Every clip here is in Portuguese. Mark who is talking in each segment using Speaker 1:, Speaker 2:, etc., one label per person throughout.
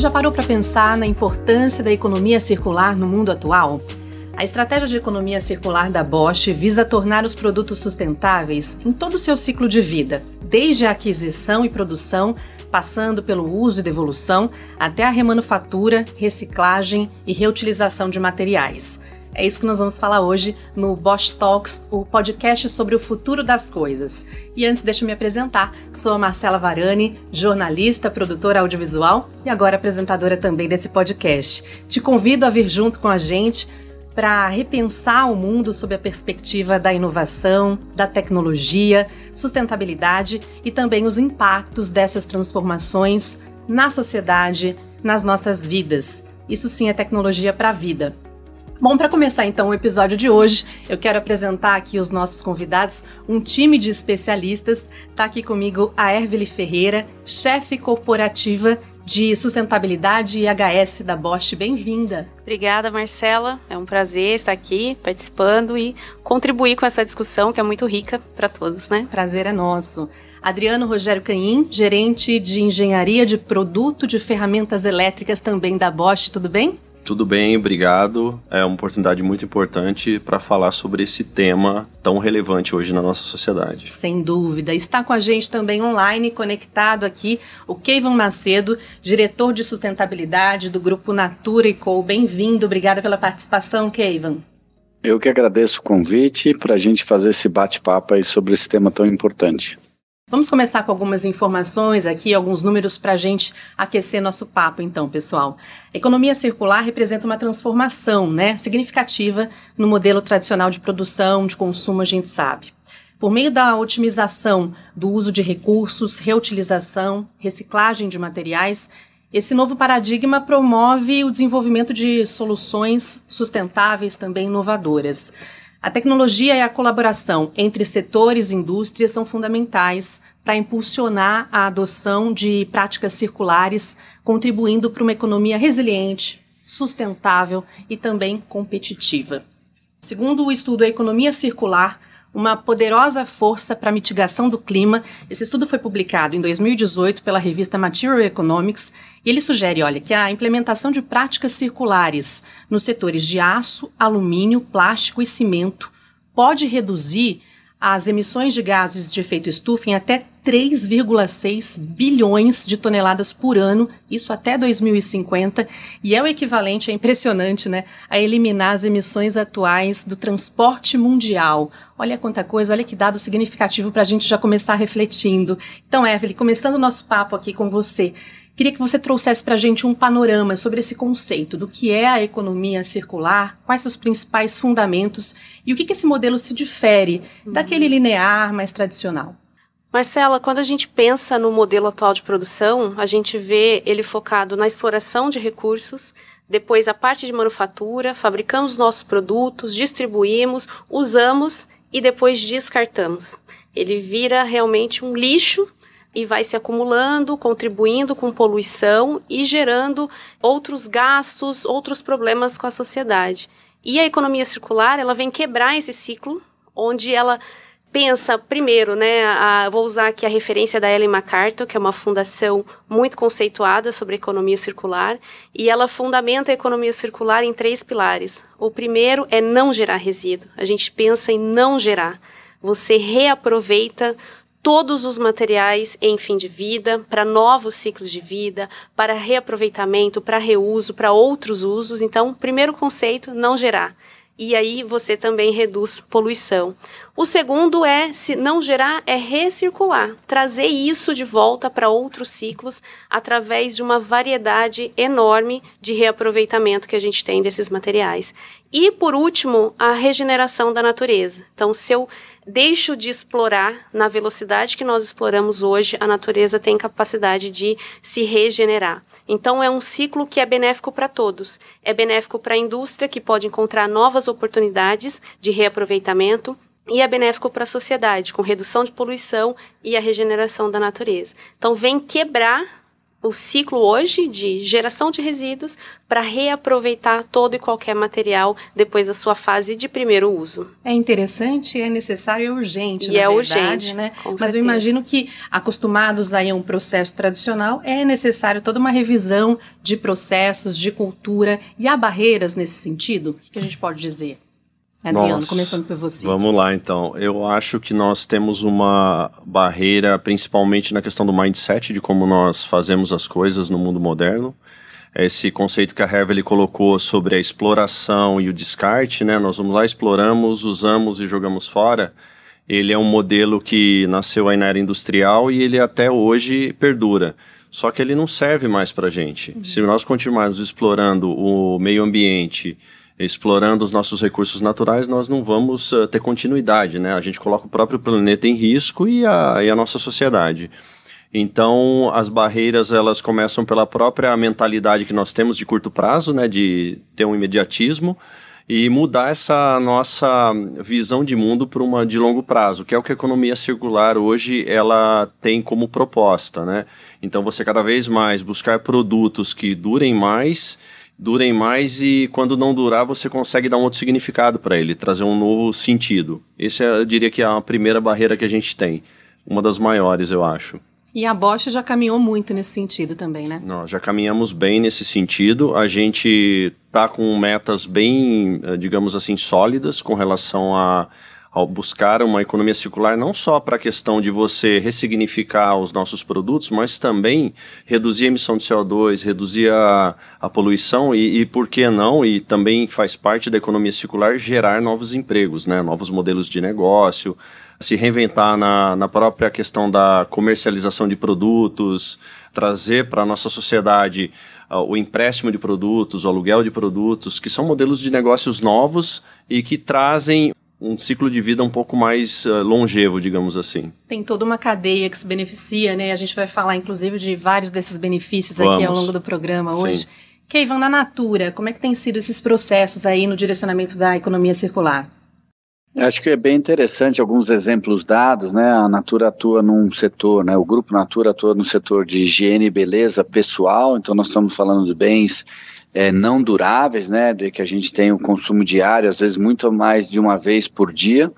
Speaker 1: Já parou para pensar na importância da economia circular no mundo atual? A estratégia de economia circular da Bosch visa tornar os produtos sustentáveis em todo o seu ciclo de vida, desde a aquisição e produção, passando pelo uso e devolução, até a remanufatura, reciclagem e reutilização de materiais. É isso que nós vamos falar hoje no Bosch Talks, o podcast sobre o futuro das coisas. E antes, deixa eu me apresentar. Sou a Marcela Varani, jornalista, produtora audiovisual e agora apresentadora também desse podcast. Te convido a vir junto com a gente para repensar o mundo sob a perspectiva da inovação, da tecnologia, sustentabilidade e também os impactos dessas transformações na sociedade, nas nossas vidas. Isso sim é tecnologia para a vida. Bom, para começar então o episódio de hoje, eu quero apresentar aqui os nossos convidados, um time de especialistas. Está aqui comigo a Ervili Ferreira, chefe corporativa de sustentabilidade e HS da Bosch. Bem-vinda.
Speaker 2: Obrigada, Marcela. É um prazer estar aqui participando e contribuir com essa discussão que é muito rica para todos, né?
Speaker 1: Prazer é nosso. Adriano Rogério Canhim, gerente de engenharia de produto de ferramentas elétricas também da Bosch, tudo bem?
Speaker 3: Tudo bem, obrigado. É uma oportunidade muito importante para falar sobre esse tema tão relevante hoje na nossa sociedade.
Speaker 1: Sem dúvida. Está com a gente também online, conectado aqui, o Keivan Macedo, diretor de sustentabilidade do grupo Natura e Co. Bem-vindo, obrigada pela participação, Keivan.
Speaker 4: Eu que agradeço o convite para a gente fazer esse bate-papo aí sobre esse tema tão importante.
Speaker 1: Vamos começar com algumas informações aqui, alguns números para a gente aquecer nosso papo, então, pessoal. A economia circular representa uma transformação né, significativa no modelo tradicional de produção, de consumo, a gente sabe. Por meio da otimização do uso de recursos, reutilização, reciclagem de materiais, esse novo paradigma promove o desenvolvimento de soluções sustentáveis, também inovadoras. A tecnologia e a colaboração entre setores e indústrias são fundamentais para impulsionar a adoção de práticas circulares, contribuindo para uma economia resiliente, sustentável e também competitiva. Segundo o estudo A Economia Circular, uma poderosa força para a mitigação do clima. Esse estudo foi publicado em 2018 pela revista Material Economics e ele sugere, olha, que a implementação de práticas circulares nos setores de aço, alumínio, plástico e cimento pode reduzir as emissões de gases de efeito estufa em até 3,6 bilhões de toneladas por ano, isso até 2050, e é o equivalente, é impressionante, né, a eliminar as emissões atuais do transporte mundial. Olha quanta coisa, olha que dado significativo para a gente já começar refletindo. Então, Evelyn, começando o nosso papo aqui com você, Queria que você trouxesse para a gente um panorama sobre esse conceito do que é a economia circular, quais são os principais fundamentos e o que, que esse modelo se difere uhum. daquele linear mais tradicional.
Speaker 2: Marcela, quando a gente pensa no modelo atual de produção, a gente vê ele focado na exploração de recursos, depois a parte de manufatura, fabricamos nossos produtos, distribuímos, usamos e depois descartamos. Ele vira realmente um lixo e vai se acumulando, contribuindo com poluição e gerando outros gastos, outros problemas com a sociedade. E a economia circular, ela vem quebrar esse ciclo, onde ela pensa primeiro, né, a, vou usar aqui a referência da Ellen MacArthur, que é uma fundação muito conceituada sobre economia circular, e ela fundamenta a economia circular em três pilares. O primeiro é não gerar resíduo. A gente pensa em não gerar. Você reaproveita todos os materiais em fim de vida, para novos ciclos de vida, para reaproveitamento, para reuso, para outros usos. Então, primeiro conceito, não gerar. E aí você também reduz poluição. O segundo é, se não gerar, é recircular, trazer isso de volta para outros ciclos através de uma variedade enorme de reaproveitamento que a gente tem desses materiais. E, por último, a regeneração da natureza. Então, se eu deixo de explorar na velocidade que nós exploramos hoje, a natureza tem capacidade de se regenerar. Então, é um ciclo que é benéfico para todos. É benéfico para a indústria, que pode encontrar novas oportunidades de reaproveitamento, e é benéfico para a sociedade, com redução de poluição e a regeneração da natureza. Então, vem quebrar o ciclo hoje de geração de resíduos para reaproveitar todo e qualquer material depois da sua fase de primeiro uso.
Speaker 1: É interessante, é necessário, é urgente,
Speaker 2: e é
Speaker 1: verdade,
Speaker 2: urgente,
Speaker 1: né? Mas
Speaker 2: certeza.
Speaker 1: eu imagino que acostumados aí a um processo tradicional, é necessário toda uma revisão de processos, de cultura e há barreiras nesse sentido. O que a gente pode dizer? Adriano,
Speaker 3: Nossa,
Speaker 1: começando por você.
Speaker 3: Vamos lá, então. Eu acho que nós temos uma barreira, principalmente na questão do mindset, de como nós fazemos as coisas no mundo moderno. Esse conceito que a Hervé colocou sobre a exploração e o descarte, né? Nós vamos lá, exploramos, usamos e jogamos fora. Ele é um modelo que nasceu aí na era industrial e ele até hoje perdura. Só que ele não serve mais para a gente. Uhum. Se nós continuarmos explorando o meio ambiente, explorando os nossos recursos naturais, nós não vamos uh, ter continuidade, né? A gente coloca o próprio planeta em risco e a, e a nossa sociedade. Então, as barreiras elas começam pela própria mentalidade que nós temos de curto prazo, né, de ter um imediatismo e mudar essa nossa visão de mundo para uma de longo prazo, que é o que a economia circular hoje ela tem como proposta, né? Então, você cada vez mais buscar produtos que durem mais durem mais e quando não durar você consegue dar um outro significado para ele, trazer um novo sentido. Esse é, eu diria que é a primeira barreira que a gente tem, uma das maiores, eu acho.
Speaker 1: E a Bosch já caminhou muito nesse sentido também, né?
Speaker 3: Nós já caminhamos bem nesse sentido. A gente está com metas bem, digamos assim, sólidas com relação a ao buscar uma economia circular não só para a questão de você ressignificar os nossos produtos, mas também reduzir a emissão de CO2, reduzir a, a poluição e, e, por que não, e também faz parte da economia circular, gerar novos empregos, né, novos modelos de negócio, se reinventar na, na própria questão da comercialização de produtos, trazer para a nossa sociedade uh, o empréstimo de produtos, o aluguel de produtos, que são modelos de negócios novos e que trazem um ciclo de vida um pouco mais uh, longevo, digamos assim.
Speaker 1: Tem toda uma cadeia que se beneficia, né? A gente vai falar, inclusive, de vários desses benefícios Vamos. aqui ao longo do programa hoje. Sim. Keivan, na Natura, como é que têm sido esses processos aí no direcionamento da economia circular?
Speaker 4: Acho que é bem interessante alguns exemplos dados, né? A Natura atua num setor, né? O grupo Natura atua no setor de higiene e beleza pessoal, então nós estamos falando de bens é, não duráveis, né, de que a gente tem o consumo diário, às vezes muito mais de uma vez por dia,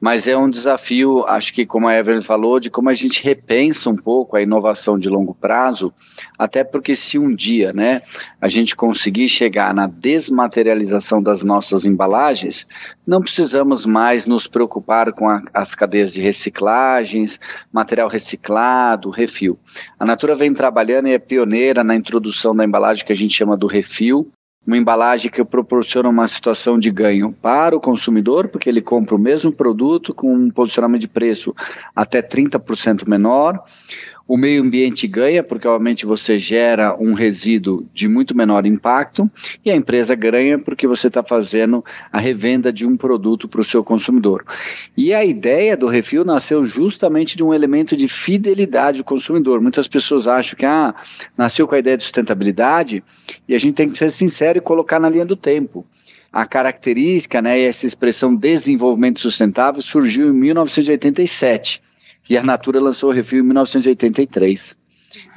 Speaker 4: mas é um desafio, acho que como a Evelyn falou, de como a gente repensa um pouco a inovação de longo prazo, até porque se um dia, né, a gente conseguir chegar na desmaterialização das nossas embalagens, não precisamos mais nos preocupar com a, as cadeias de reciclagens, material reciclado, refil. A Natura vem trabalhando e é pioneira na introdução da embalagem que a gente chama do refil, uma embalagem que proporciona uma situação de ganho para o consumidor, porque ele compra o mesmo produto com um posicionamento de preço até 30% menor. O meio ambiente ganha, porque obviamente você gera um resíduo de muito menor impacto, e a empresa ganha porque você está fazendo a revenda de um produto para o seu consumidor. E a ideia do refil nasceu justamente de um elemento de fidelidade do consumidor. Muitas pessoas acham que ah, nasceu com a ideia de sustentabilidade, e a gente tem que ser sincero e colocar na linha do tempo a característica, né, essa expressão desenvolvimento sustentável surgiu em 1987 e a Natura lançou o refil em 1983.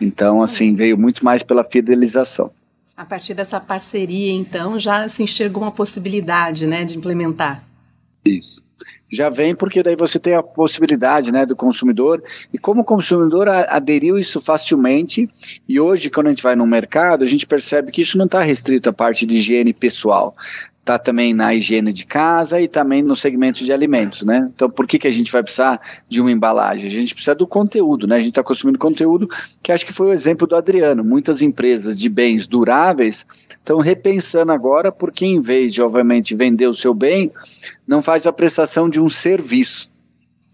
Speaker 4: Então, assim, veio muito mais pela fidelização.
Speaker 1: A partir dessa parceria, então, já se enxergou uma possibilidade, né, de implementar.
Speaker 4: Isso. Já vem porque daí você tem a possibilidade, né, do consumidor, e como o consumidor aderiu isso facilmente, e hoje quando a gente vai no mercado, a gente percebe que isso não está restrito à parte de higiene pessoal está também na higiene de casa e também no segmento de alimentos, né? Então, por que, que a gente vai precisar de uma embalagem? A gente precisa do conteúdo, né? A gente está consumindo conteúdo que acho que foi o exemplo do Adriano. Muitas empresas de bens duráveis estão repensando agora porque, em vez de, obviamente, vender o seu bem, não faz a prestação de um serviço.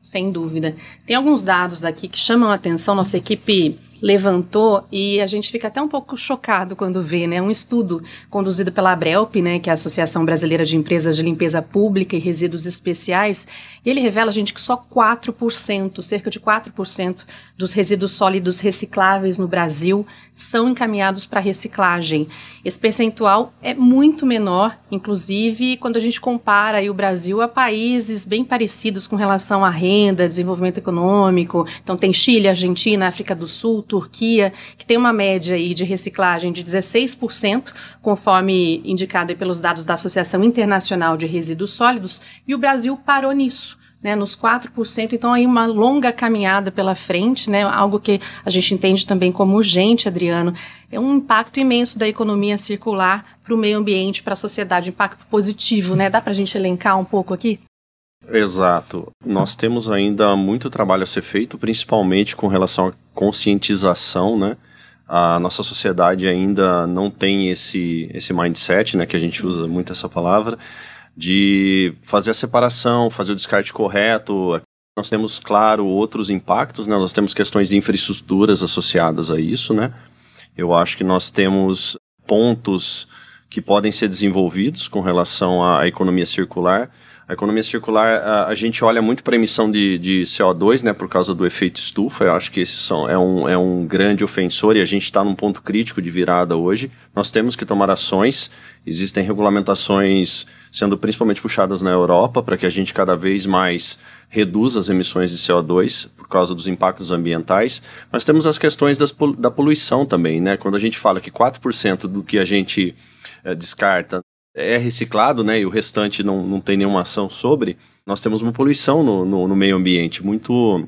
Speaker 1: Sem dúvida. Tem alguns dados aqui que chamam a atenção, nossa equipe levantou e a gente fica até um pouco chocado quando vê, né? Um estudo conduzido pela Abrelp, né, que é a Associação Brasileira de Empresas de Limpeza Pública e Resíduos Especiais, e ele revela, gente, que só 4%, cerca de 4% dos resíduos sólidos recicláveis no Brasil são encaminhados para reciclagem. Esse percentual é muito menor, inclusive quando a gente compara o Brasil a países bem parecidos com relação à renda, desenvolvimento econômico. Então tem Chile, Argentina, África do Sul, Turquia, que tem uma média aí de reciclagem de 16%, conforme indicado pelos dados da Associação Internacional de Resíduos Sólidos, e o Brasil parou nisso né, nos 4%, então aí uma longa caminhada pela frente, né, algo que a gente entende também como urgente, Adriano, é um impacto imenso da economia circular para o meio ambiente, para a sociedade, impacto positivo, né? Dá para a gente elencar um pouco aqui?
Speaker 3: Exato. Nós temos ainda muito trabalho a ser feito, principalmente com relação à conscientização, né? A nossa sociedade ainda não tem esse, esse mindset, né, que a gente usa muito essa palavra, de fazer a separação, fazer o descarte correto. Nós temos, claro, outros impactos, né? Nós temos questões de infraestruturas associadas a isso, né? Eu acho que nós temos pontos que podem ser desenvolvidos com relação à economia circular. A economia circular, a, a gente olha muito para a emissão de, de, CO2, né, por causa do efeito estufa. Eu acho que esse são, é, um, é um grande ofensor e a gente está num ponto crítico de virada hoje. Nós temos que tomar ações. Existem regulamentações sendo principalmente puxadas na Europa para que a gente cada vez mais reduza as emissões de CO2 por causa dos impactos ambientais. Mas temos as questões das, da poluição também, né? Quando a gente fala que 4% do que a gente é, descarta é reciclado, né? E o restante não, não tem nenhuma ação sobre, nós temos uma poluição no, no, no meio ambiente muito,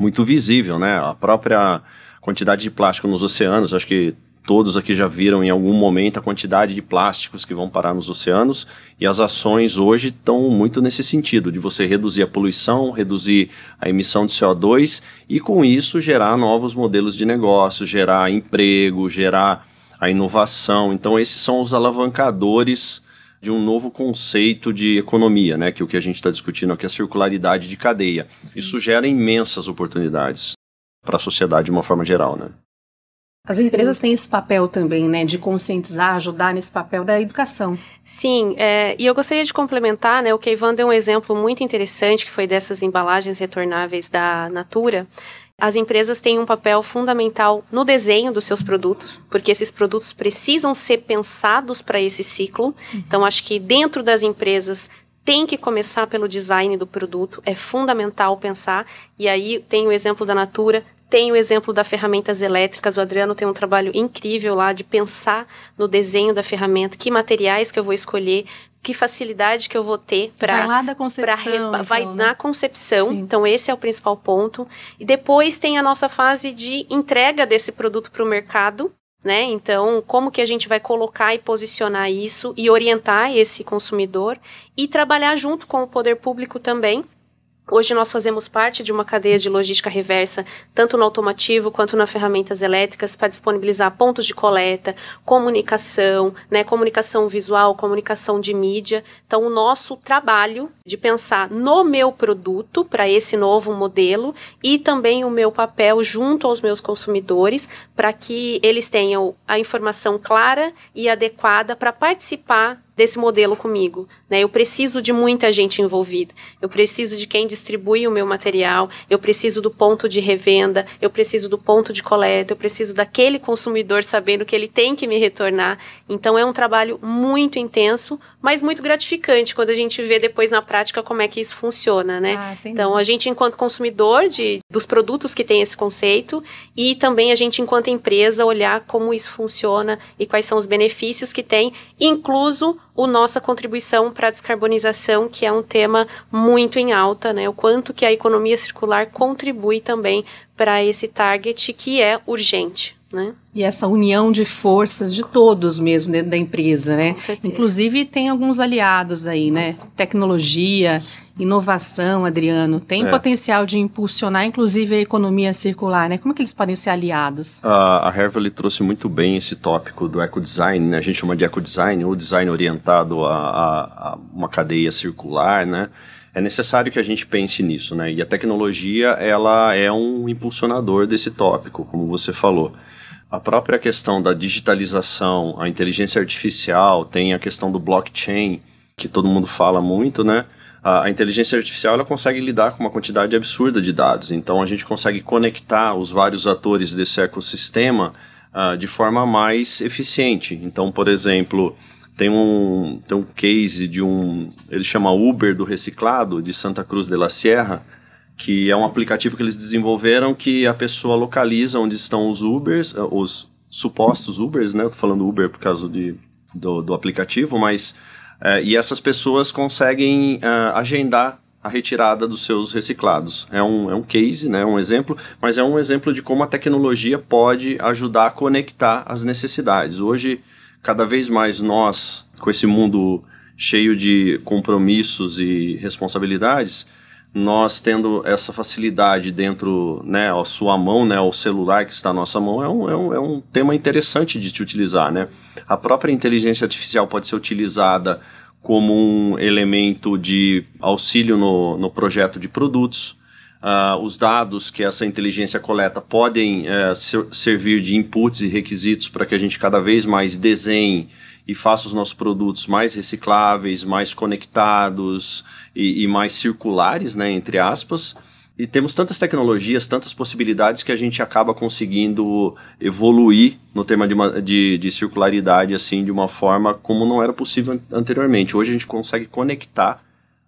Speaker 3: muito visível, né? A própria quantidade de plástico nos oceanos, acho que Todos aqui já viram em algum momento a quantidade de plásticos que vão parar nos oceanos e as ações hoje estão muito nesse sentido, de você reduzir a poluição, reduzir a emissão de CO2 e com isso gerar novos modelos de negócio, gerar emprego, gerar a inovação. Então esses são os alavancadores de um novo conceito de economia, né, que é o que a gente está discutindo aqui, a circularidade de cadeia. Sim. Isso gera imensas oportunidades para a sociedade de uma forma geral, né?
Speaker 1: As empresas têm esse papel também, né, de conscientizar, ajudar nesse papel da educação.
Speaker 2: Sim, é, e eu gostaria de complementar, né, o Keivan deu um exemplo muito interessante, que foi dessas embalagens retornáveis da Natura. As empresas têm um papel fundamental no desenho dos seus produtos, porque esses produtos precisam ser pensados para esse ciclo. Uhum. Então, acho que dentro das empresas tem que começar pelo design do produto, é fundamental pensar. E aí tem o exemplo da Natura, tem o exemplo das ferramentas elétricas. O Adriano tem um trabalho incrível lá de pensar no desenho da ferramenta, que materiais que eu vou escolher, que facilidade que eu vou ter para
Speaker 1: vai lá da concepção
Speaker 2: pra, vai então, né? na concepção Sim. então esse é o principal ponto e depois tem a nossa fase de entrega desse produto para o mercado né então como que a gente vai colocar e posicionar isso e orientar esse consumidor e trabalhar junto com o poder público também Hoje nós fazemos parte de uma cadeia de logística reversa, tanto no automativo quanto nas ferramentas elétricas, para disponibilizar pontos de coleta, comunicação, né, comunicação visual, comunicação de mídia. Então, o nosso trabalho de pensar no meu produto para esse novo modelo e também o meu papel junto aos meus consumidores para que eles tenham a informação clara e adequada para participar desse modelo comigo. Né? Eu preciso de muita gente envolvida. Eu preciso de quem distribui o meu material. Eu preciso do ponto de revenda. Eu preciso do ponto de coleta. Eu preciso daquele consumidor sabendo que ele tem que me retornar. Então é um trabalho muito intenso, mas muito gratificante quando a gente vê depois na prática como é que isso funciona, né? Ah, então a gente enquanto consumidor de dos produtos que tem esse conceito e também a gente enquanto empresa olhar como isso funciona e quais são os benefícios que tem, incluso o nossa contribuição para a descarbonização, que é um tema muito em alta, né? O quanto que a economia circular contribui também para esse target que é urgente. Né?
Speaker 1: E essa união de forças de todos mesmo dentro da empresa, né? Inclusive tem alguns aliados aí, né? Tecnologia, inovação, Adriano, tem é. potencial de impulsionar inclusive a economia circular, né? Como que eles podem ser aliados?
Speaker 3: A, a Hervely trouxe muito bem esse tópico do ecodesign, né? A gente chama de ecodesign ou design orientado a, a, a uma cadeia circular, né? é necessário que a gente pense nisso, né? E a tecnologia, ela é um impulsionador desse tópico, como você falou a própria questão da digitalização, a inteligência artificial, tem a questão do blockchain, que todo mundo fala muito, né? A, a inteligência artificial ela consegue lidar com uma quantidade absurda de dados, então a gente consegue conectar os vários atores desse ecossistema uh, de forma mais eficiente. Então, por exemplo, tem um, tem um case de um, ele chama Uber do reciclado, de Santa Cruz de la Sierra, que é um aplicativo que eles desenvolveram que a pessoa localiza onde estão os Ubers, eh, os supostos Ubers, né? Eu tô falando Uber por causa de, do, do aplicativo, mas é, e essas pessoas conseguem uh, agendar a retirada dos seus reciclados. É um, é um case, né, um exemplo, mas é um exemplo de como a tecnologia pode ajudar a conectar as necessidades. Hoje, cada vez mais nós, com esse mundo cheio de compromissos e responsabilidades, nós tendo essa facilidade dentro, né, a sua mão, né, o celular que está na nossa mão, é um, é um, é um tema interessante de te utilizar, né? A própria inteligência artificial pode ser utilizada como um elemento de auxílio no, no projeto de produtos. Uh, os dados que essa inteligência coleta podem uh, ser, servir de inputs e requisitos para que a gente cada vez mais desenhe e faça os nossos produtos mais recicláveis, mais conectados e, e mais circulares, né, entre aspas. E temos tantas tecnologias, tantas possibilidades que a gente acaba conseguindo evoluir no tema de, uma, de, de, circularidade assim de uma forma como não era possível anteriormente. Hoje a gente consegue conectar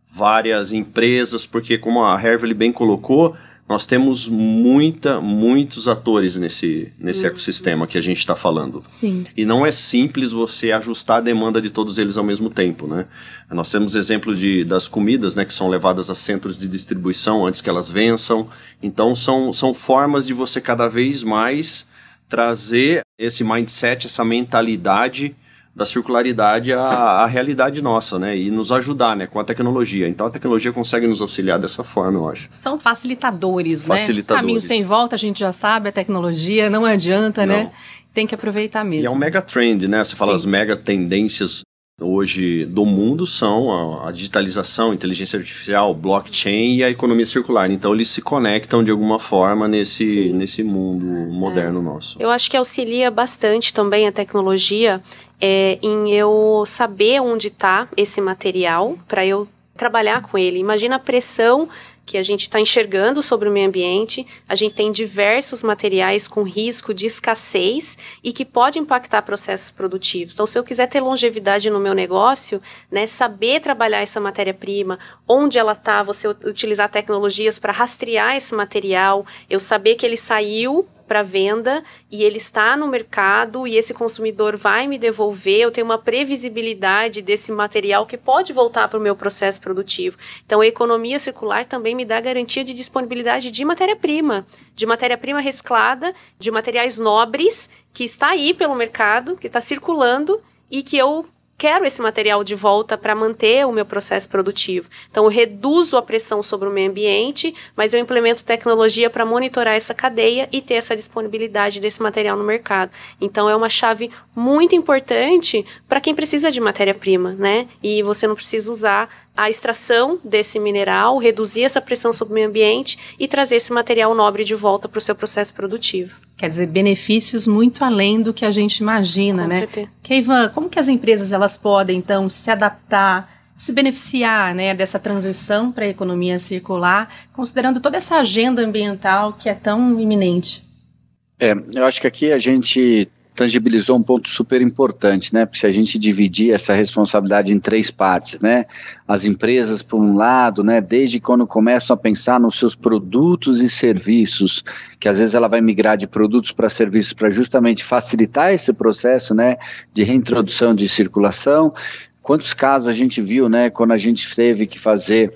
Speaker 3: várias empresas, porque como a Hervely bem colocou, nós temos muita, muitos atores nesse, nesse uhum. ecossistema que a gente está falando.
Speaker 1: Sim.
Speaker 3: E não é simples você ajustar a demanda de todos eles ao mesmo tempo, né? Nós temos exemplo de, das comidas, né, que são levadas a centros de distribuição antes que elas vençam. Então, são, são formas de você cada vez mais trazer esse mindset, essa mentalidade da circularidade à, à, realidade nossa, né? E nos ajudar, né? Com a tecnologia. Então a tecnologia consegue nos auxiliar dessa forma, eu acho.
Speaker 1: São facilitadores,
Speaker 3: né? facilitadores.
Speaker 1: né? Caminho sem volta, a gente já sabe, a tecnologia não adianta, né? não. né? Tem que aproveitar mesmo.
Speaker 3: E é um mega trend, né? Você fala Sim. as mega tendências hoje do mundo são a, a, digitalização, a inteligência artificial, blockchain e a economia circular. Então eles se conectam de alguma forma nesse, nesse mundo moderno é. nosso.
Speaker 2: Eu acho que auxilia bastante também a tecnologia é, em eu saber onde está esse material para eu trabalhar com ele. Imagina a pressão que a gente está enxergando sobre o meio ambiente. A gente tem diversos materiais com risco de escassez e que pode impactar processos produtivos. Então, se eu quiser ter longevidade no meu negócio, né, saber trabalhar essa matéria-prima, onde ela está, você utilizar tecnologias para rastrear esse material, eu saber que ele saiu para venda e ele está no mercado e esse consumidor vai me devolver, eu tenho uma previsibilidade desse material que pode voltar para o meu processo produtivo. Então, a economia circular também me dá garantia de disponibilidade de matéria-prima, de matéria-prima reciclada, de materiais nobres que está aí pelo mercado, que está circulando e que eu quero esse material de volta para manter o meu processo produtivo. Então, eu reduzo a pressão sobre o meio ambiente, mas eu implemento tecnologia para monitorar essa cadeia e ter essa disponibilidade desse material no mercado. Então, é uma chave muito importante para quem precisa de matéria-prima, né? E você não precisa usar a extração desse mineral, reduzir essa pressão sobre o meio ambiente e trazer esse material nobre de volta para o seu processo produtivo.
Speaker 1: Quer dizer, benefícios muito além do que a gente imagina,
Speaker 2: Com
Speaker 1: né?
Speaker 2: Certeza.
Speaker 1: Keivan, como que as empresas elas podem então se adaptar, se beneficiar, né, dessa transição para a economia circular, considerando toda essa agenda ambiental que é tão iminente?
Speaker 4: É, eu acho que aqui a gente tangibilizou um ponto super importante, né? Porque se a gente dividir essa responsabilidade em três partes, né? As empresas, por um lado, né? Desde quando começam a pensar nos seus produtos e serviços, que às vezes ela vai migrar de produtos para serviços para justamente facilitar esse processo, né? De reintrodução de circulação. Quantos casos a gente viu, né? Quando a gente teve que fazer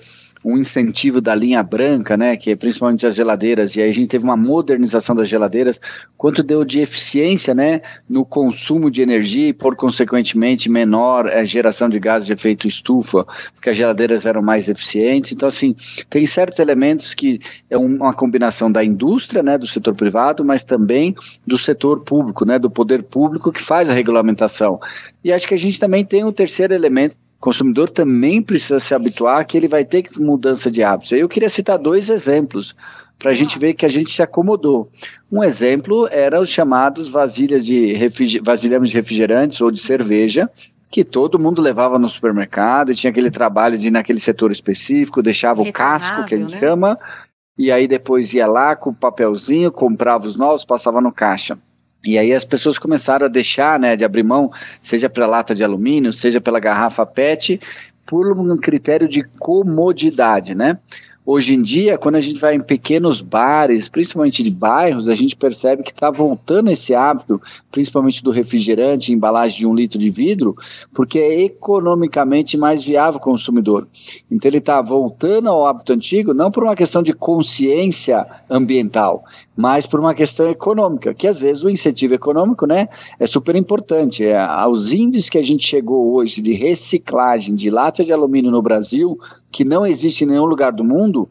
Speaker 4: um incentivo da linha branca, né, que é principalmente as geladeiras, e aí a gente teve uma modernização das geladeiras, quanto deu de eficiência, né, no consumo de energia e, por consequentemente, menor é, geração de gases de efeito estufa, porque as geladeiras eram mais eficientes. Então, assim, tem certos elementos que é uma combinação da indústria, né, do setor privado, mas também do setor público, né, do poder público que faz a regulamentação. E acho que a gente também tem um terceiro elemento consumidor também precisa se habituar que ele vai ter mudança de hábitos. Eu queria citar dois exemplos para a gente ver que a gente se acomodou. Um exemplo era os chamados vasilhas de vasilhames de refrigerantes ou de cerveja, que todo mundo levava no supermercado e tinha aquele trabalho de ir naquele setor específico, deixava o casco, que a gente né? chama, e aí depois ia lá com o papelzinho, comprava os novos, passava no caixa. E aí as pessoas começaram a deixar, né, de abrir mão, seja pela lata de alumínio, seja pela garrafa PET, por um critério de comodidade, né? Hoje em dia, quando a gente vai em pequenos bares, principalmente de bairros, a gente percebe que está voltando esse hábito, principalmente do refrigerante, embalagem de um litro de vidro, porque é economicamente mais viável o consumidor. Então ele está voltando ao hábito antigo, não por uma questão de consciência ambiental, mas por uma questão econômica, que às vezes o incentivo econômico né, é super importante. É, aos índices que a gente chegou hoje de reciclagem de lata de alumínio no Brasil, que não existe em nenhum lugar do mundo,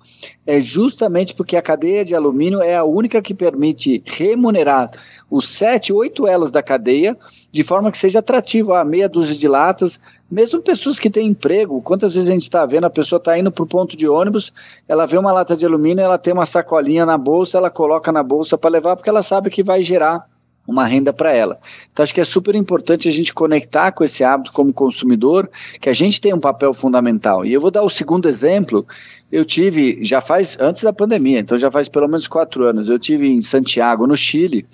Speaker 4: é justamente porque a cadeia de alumínio é a única que permite remunerar os sete, oito elos da cadeia de forma que seja atrativo, a meia dúzia de latas, mesmo pessoas que têm emprego, quantas vezes a gente está vendo, a pessoa está indo para o ponto de ônibus, ela vê uma lata de alumínio, ela tem uma sacolinha na bolsa, ela coloca na bolsa para levar, porque ela sabe que vai gerar uma renda para ela. Então acho que é super importante a gente conectar com esse hábito como consumidor, que a gente tem um papel fundamental. E eu vou dar o segundo exemplo. Eu tive, já faz antes da pandemia, então já faz pelo menos quatro anos. Eu tive em Santiago, no Chile,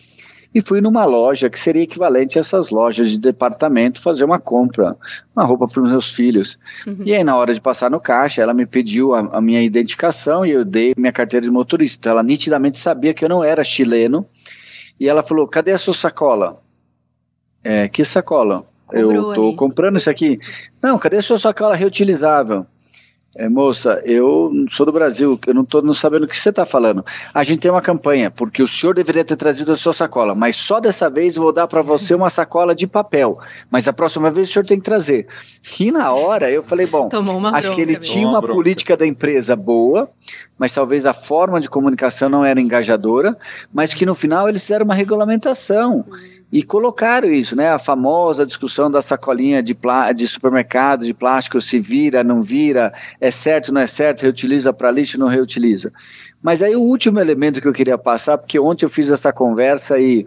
Speaker 4: e fui numa loja que seria equivalente a essas lojas de departamento fazer uma compra, uma roupa para os meus filhos. Uhum. E aí, na hora de passar no caixa, ela me pediu a, a, minha identificação e eu dei minha carteira de motorista. Então, ela nitidamente sabia que eu não era chileno e ela falou: Cadê a sua sacola? É, que sacola? Cobrou eu estou comprando isso aqui. Não, cadê a sua sacola reutilizável? É, moça, eu sou do Brasil, eu não estou sabendo o que você está falando. A gente tem uma campanha, porque o senhor deveria ter trazido a sua sacola, mas só dessa vez vou dar para você uma sacola de papel. Mas a próxima vez o senhor tem que trazer. E na hora eu falei, bom, acho que ele tinha uma política da empresa boa, mas talvez a forma de comunicação não era engajadora, mas que no final eles fizeram uma regulamentação. E colocaram isso, né? A famosa discussão da sacolinha de, de supermercado, de plástico, se vira, não vira, é certo, não é certo, reutiliza para lixo, não reutiliza. Mas aí o último elemento que eu queria passar, porque ontem eu fiz essa conversa e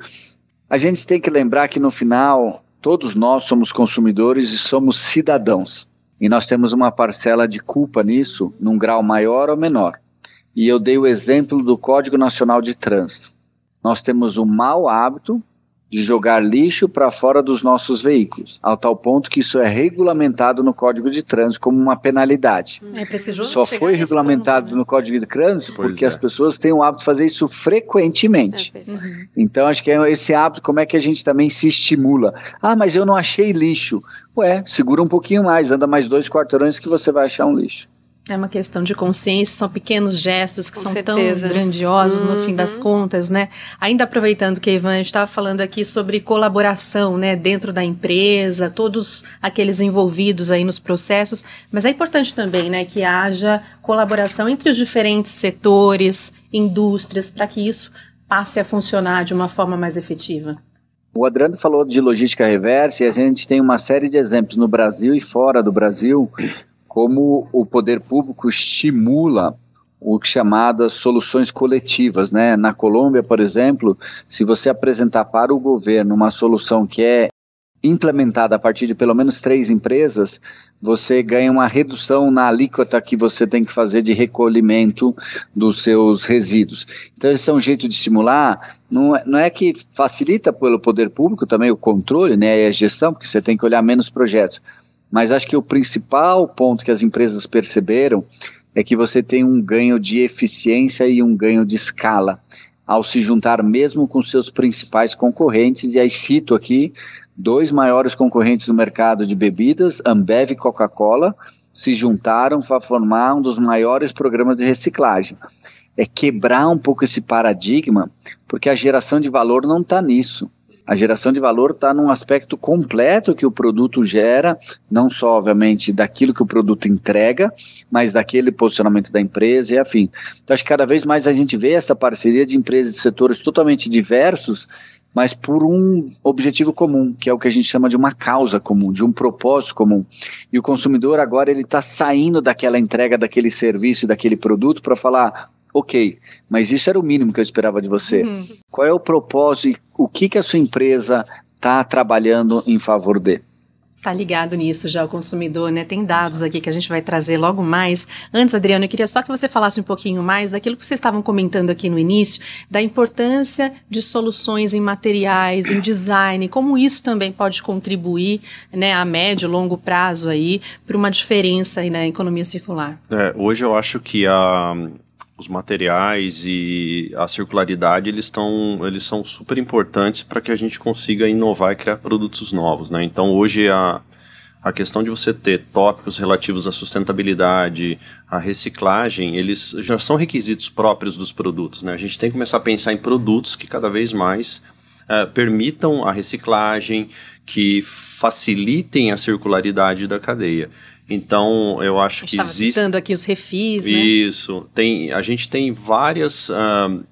Speaker 4: a gente tem que lembrar que no final todos nós somos consumidores e somos cidadãos. E nós temos uma parcela de culpa nisso, num grau maior ou menor. E eu dei o exemplo do Código Nacional de Trânsito. Nós temos um mau hábito de jogar lixo para fora dos nossos veículos, ao tal ponto que isso é regulamentado no Código de Trânsito como uma penalidade.
Speaker 1: É
Speaker 4: Só foi regulamentado ponto, né? no Código de Trânsito pois porque é. as pessoas têm o hábito de fazer isso frequentemente. É uhum. Então, acho que é esse hábito, como é que a gente também se estimula? Ah, mas eu não achei lixo. Ué, segura um pouquinho mais, anda mais dois quarteirões que você vai achar um lixo.
Speaker 1: É uma questão de consciência, são pequenos gestos que Com são certeza. tão grandiosos uhum. no fim das uhum. contas, né? Ainda aproveitando que a Ivan estava falando aqui sobre colaboração, né, dentro da empresa, todos aqueles envolvidos aí nos processos, mas é importante também, né, que haja colaboração entre os diferentes setores, indústrias, para que isso passe a funcionar de uma forma mais efetiva.
Speaker 4: O Adriano falou de logística reversa e a gente tem uma série de exemplos no Brasil e fora do Brasil como o poder público estimula o chamadas soluções coletivas, né? Na Colômbia, por exemplo, se você apresentar para o governo uma solução que é implementada a partir de pelo menos três empresas, você ganha uma redução na alíquota que você tem que fazer de recolhimento dos seus resíduos. Então, esse é um jeito de estimular, não é, não é que facilita pelo poder público também o controle né, e a gestão, porque você tem que olhar menos projetos, mas acho que o principal ponto que as empresas perceberam é que você tem um ganho de eficiência e um ganho de escala ao se juntar mesmo com seus principais concorrentes. E aí cito aqui dois maiores concorrentes no mercado de bebidas, Ambev e Coca-Cola, se juntaram para formar um dos maiores programas de reciclagem. É quebrar um pouco esse paradigma, porque a geração de valor não está nisso. A geração de valor está num aspecto completo que o produto gera, não só, obviamente, daquilo que o produto entrega, mas daquele posicionamento da empresa e afim. Então, acho que cada vez mais a gente vê essa parceria de empresas de setores totalmente diversos, mas por um objetivo comum, que é o que a gente chama de uma causa comum, de um propósito comum. E o consumidor agora ele está saindo daquela entrega daquele serviço, daquele produto para falar, ok, mas isso era o mínimo que eu esperava de você. Uhum. Qual é o propósito? O que, que a sua empresa está trabalhando em favor de?
Speaker 1: Tá ligado nisso já o consumidor, né? Tem dados aqui que a gente vai trazer logo mais. Antes, Adriano, eu queria só que você falasse um pouquinho mais daquilo que vocês estavam comentando aqui no início, da importância de soluções em materiais, em design, como isso também pode contribuir, né, a médio, longo prazo aí, para uma diferença aí na economia circular.
Speaker 3: É, hoje eu acho que a os materiais e a circularidade eles estão eles são super importantes para que a gente consiga inovar e criar produtos novos, né? Então hoje a a questão de você ter tópicos relativos à sustentabilidade, à reciclagem, eles já são requisitos próprios dos produtos, né? A gente tem que começar a pensar em produtos que cada vez mais uh, permitam a reciclagem, que facilitem a circularidade da cadeia. Então, eu acho que existe.
Speaker 1: citando aqui os refis, né?
Speaker 3: Isso. Tem, a gente tem várias. Uh,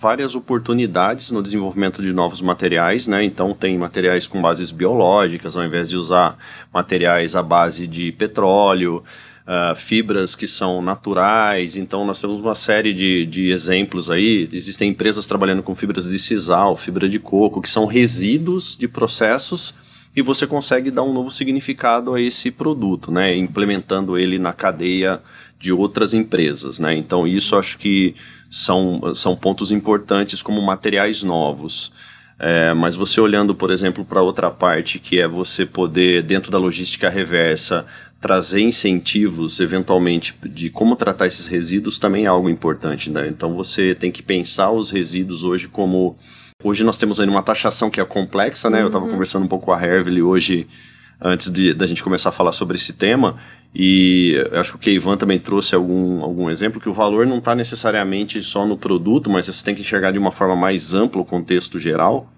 Speaker 3: várias oportunidades no desenvolvimento de novos materiais, né? Então tem materiais com bases biológicas, ao invés de usar materiais à base de petróleo, uh, fibras que são naturais. Então nós temos uma série de, de exemplos aí. Existem empresas trabalhando com fibras de sisal, fibra de coco, que são resíduos de processos e você consegue dar um novo significado a esse produto, né? Implementando ele na cadeia de outras empresas, né? Então isso acho que são, são pontos importantes como materiais novos. É, mas você olhando, por exemplo, para outra parte, que é você poder, dentro da logística reversa, trazer incentivos, eventualmente, de como tratar esses resíduos, também é algo importante. Né? Então você tem que pensar os resíduos hoje como Hoje nós temos aí uma taxação que é complexa, né? Uhum. Eu estava conversando um pouco com a Hervely hoje, antes de, da gente começar a falar sobre esse tema, e acho que o Keivan também trouxe algum, algum exemplo, que o valor não está necessariamente só no produto, mas você tem que enxergar de uma forma mais ampla o contexto geral.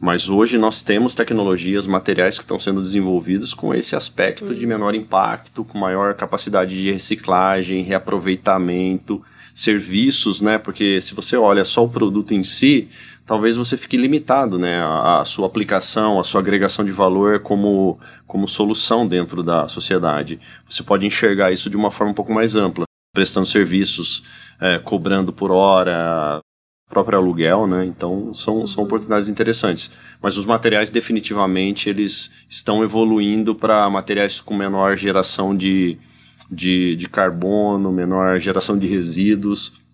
Speaker 3: Mas hoje nós temos tecnologias, materiais que estão sendo desenvolvidos com esse aspecto uhum. de menor impacto, com maior capacidade de reciclagem, reaproveitamento, serviços, né? Porque se você olha só o produto em si, talvez você fique limitado, né, a, a, sua aplicação, a sua agregação de valor como, como solução dentro da sociedade. Você pode enxergar isso de uma forma um pouco mais ampla, prestando serviços, é, cobrando por hora, próprio aluguel, né? Então são, são oportunidades interessantes. Mas os materiais definitivamente eles estão evoluindo para materiais com menor geração de, de, de carbono, menor geração de resíduos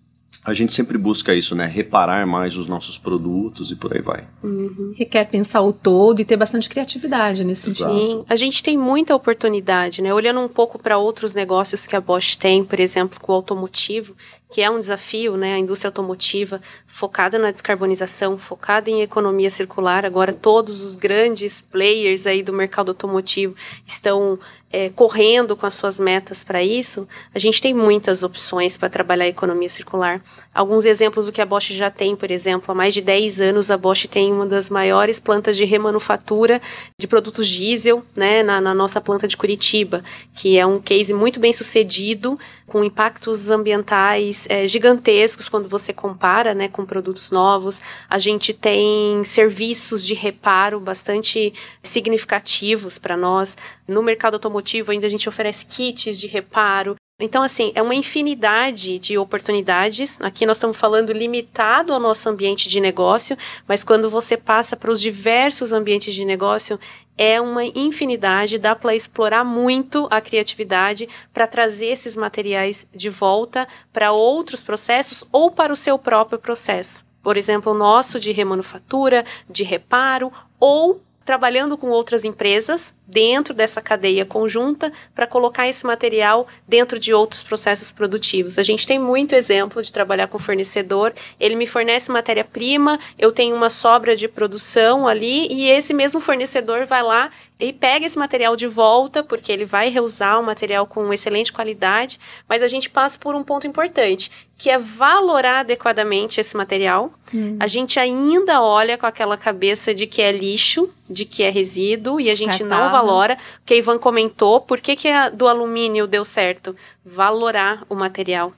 Speaker 3: a gente sempre busca isso, né? Reparar mais os nossos produtos e por aí vai.
Speaker 1: Uhum. Requer pensar o todo e ter bastante criatividade nesse
Speaker 2: Exato. Sim, a gente tem muita oportunidade, né? Olhando um pouco para outros negócios que a Bosch tem, por exemplo, com o automotivo, que é um desafio, né? A indústria automotiva focada na descarbonização, focada em economia circular. Agora todos os grandes players aí do mercado automotivo estão é, correndo com as suas metas para isso, a gente tem muitas opções para trabalhar a economia circular. Alguns exemplos do que a Bosch já tem, por exemplo, há mais de 10 anos a Bosch tem uma das maiores plantas de remanufatura de produtos diesel né, na, na nossa planta de Curitiba, que é um case muito bem sucedido, com impactos ambientais é, gigantescos quando você compara né, com produtos novos. A gente tem serviços de reparo bastante significativos para nós. No mercado automotivo ainda a gente oferece kits de reparo. Então, assim, é uma infinidade de oportunidades. Aqui nós estamos falando limitado ao nosso ambiente de negócio, mas quando você passa para os diversos ambientes de negócio, é uma infinidade, dá para explorar muito a criatividade para trazer esses materiais de volta para outros processos ou para o seu próprio processo. Por exemplo, o nosso de remanufatura, de reparo ou trabalhando com outras empresas dentro dessa cadeia conjunta para colocar esse material dentro de outros processos produtivos. A gente tem muito exemplo de trabalhar com fornecedor, ele me fornece matéria-prima, eu tenho uma sobra de produção ali e esse mesmo fornecedor vai lá e pega esse material de volta, porque ele vai reusar um material com excelente qualidade, mas a gente passa por um ponto importante, que é valorar adequadamente esse material. Hum. A gente ainda olha com aquela cabeça de que é lixo, de que é resíduo, e a gente não valora. O que a Ivan comentou, por que, que a do alumínio deu certo? Valorar o material.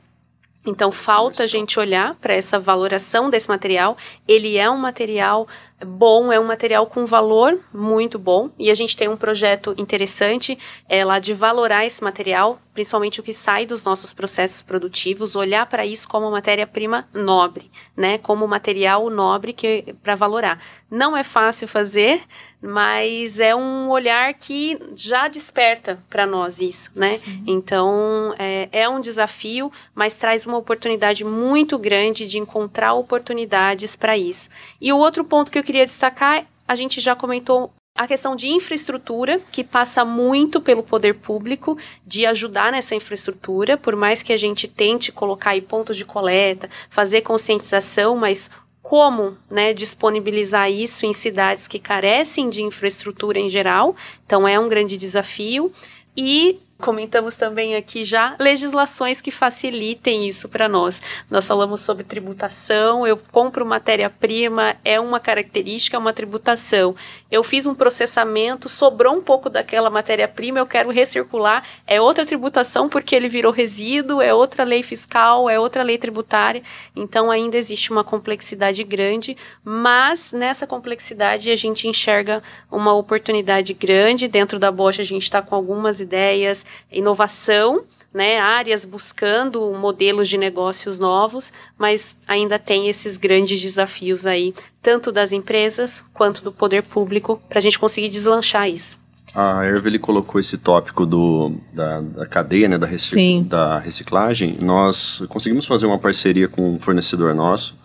Speaker 2: Então falta a gente olhar para essa valoração desse material. Ele é um material bom, é um material com valor muito bom e a gente tem um projeto interessante é, lá de valorar esse material, principalmente o que sai dos nossos processos produtivos, olhar para isso como matéria-prima nobre, né, como material nobre que para valorar. Não é fácil fazer, mas é um olhar que já desperta para nós isso, né? Sim. Então é, é um desafio, mas traz uma oportunidade muito grande de encontrar oportunidades para isso. E o outro ponto que eu queria destacar, a gente já comentou a questão de infraestrutura, que passa muito pelo poder público, de ajudar nessa infraestrutura, por mais que a gente tente colocar aí pontos de coleta, fazer conscientização, mas como né, disponibilizar isso em cidades que carecem de infraestrutura em geral, então é um grande desafio. E Comentamos também aqui já legislações que facilitem isso para nós. Nós falamos sobre tributação, eu compro matéria-prima, é uma característica, é uma tributação. Eu fiz um processamento, sobrou um pouco daquela matéria-prima, eu quero recircular, é outra tributação porque ele virou resíduo, é outra lei fiscal, é outra lei tributária. Então ainda existe uma complexidade grande, mas nessa complexidade a gente enxerga uma oportunidade grande. Dentro da Bosch a gente está com algumas ideias inovação, né, áreas buscando modelos de negócios novos, mas ainda tem esses grandes desafios aí, tanto das empresas quanto do poder público, para a gente conseguir deslanchar isso.
Speaker 3: A Hervely colocou esse tópico do, da, da cadeia, né, da, recic da reciclagem. Nós conseguimos fazer uma parceria com um fornecedor nosso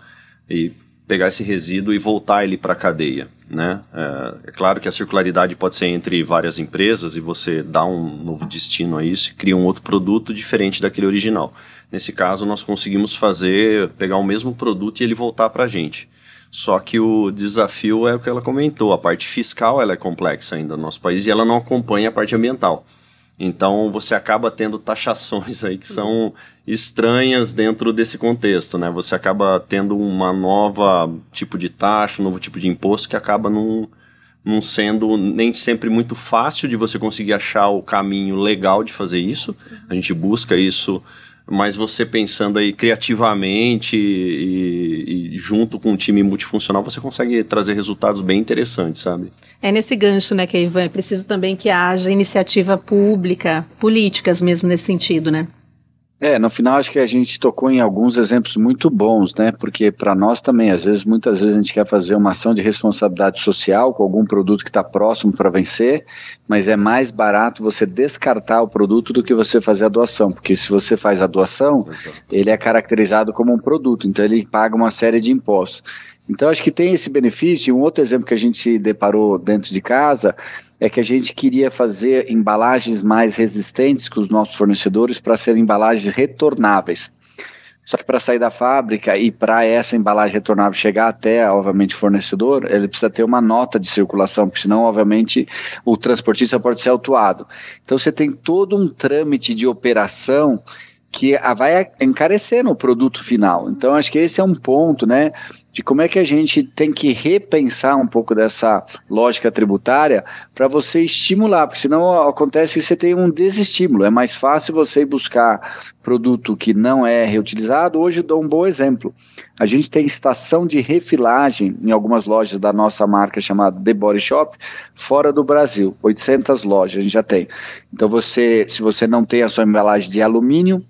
Speaker 3: e pegar esse resíduo e voltar ele para a cadeia. Né? É, é, claro que a circularidade pode ser entre várias empresas e você dá um novo destino a isso e cria um outro produto diferente daquele original. Nesse caso, nós conseguimos fazer, pegar o mesmo produto e ele voltar para a gente. Só que o desafio é o que ela comentou, a parte fiscal ela é complexa ainda no nosso país e ela não acompanha a parte ambiental. Então você acaba tendo taxações aí que são estranhas dentro desse contexto, né? Você acaba tendo uma nova tipo de taxa, um novo tipo de imposto que acaba não, não sendo nem sempre muito fácil de você conseguir achar o caminho legal de fazer isso. A gente busca isso, mas você pensando aí criativamente e, e junto com um time multifuncional, você consegue trazer resultados bem interessantes, sabe?
Speaker 1: É nesse gancho, né, que Ivan, é preciso também que haja iniciativa pública, políticas mesmo nesse sentido, né?
Speaker 4: É, no final acho que a gente tocou em alguns exemplos muito bons, né? Porque para nós também, às vezes, muitas vezes a gente quer fazer uma ação de responsabilidade social com algum produto que está próximo para vencer, mas é mais barato você descartar o produto do que você fazer a doação, porque se você faz a doação, Exato. ele é caracterizado como um produto, então ele paga uma série de impostos. Então acho que tem esse benefício. Um outro exemplo que a gente se deparou dentro de casa é que a gente queria fazer embalagens mais resistentes com os nossos fornecedores para serem embalagens retornáveis. Só que para sair da fábrica e para essa embalagem retornável chegar até, obviamente, o fornecedor, ele precisa ter uma nota de circulação, porque senão, obviamente, o transportista pode ser autuado. Então você tem todo um trâmite de operação que vai encarecer no produto final. Então, acho que esse é um ponto, né? De como é que a gente tem que repensar um pouco dessa lógica tributária para você estimular, porque senão acontece que você tem um desestímulo. É mais fácil você buscar produto que não é reutilizado. Hoje eu dou um bom exemplo. A gente tem estação de refilagem em algumas lojas da nossa marca chamada The Body Shop, fora do Brasil. 800 lojas a gente já tem. Então você, se você não tem a sua embalagem de alumínio,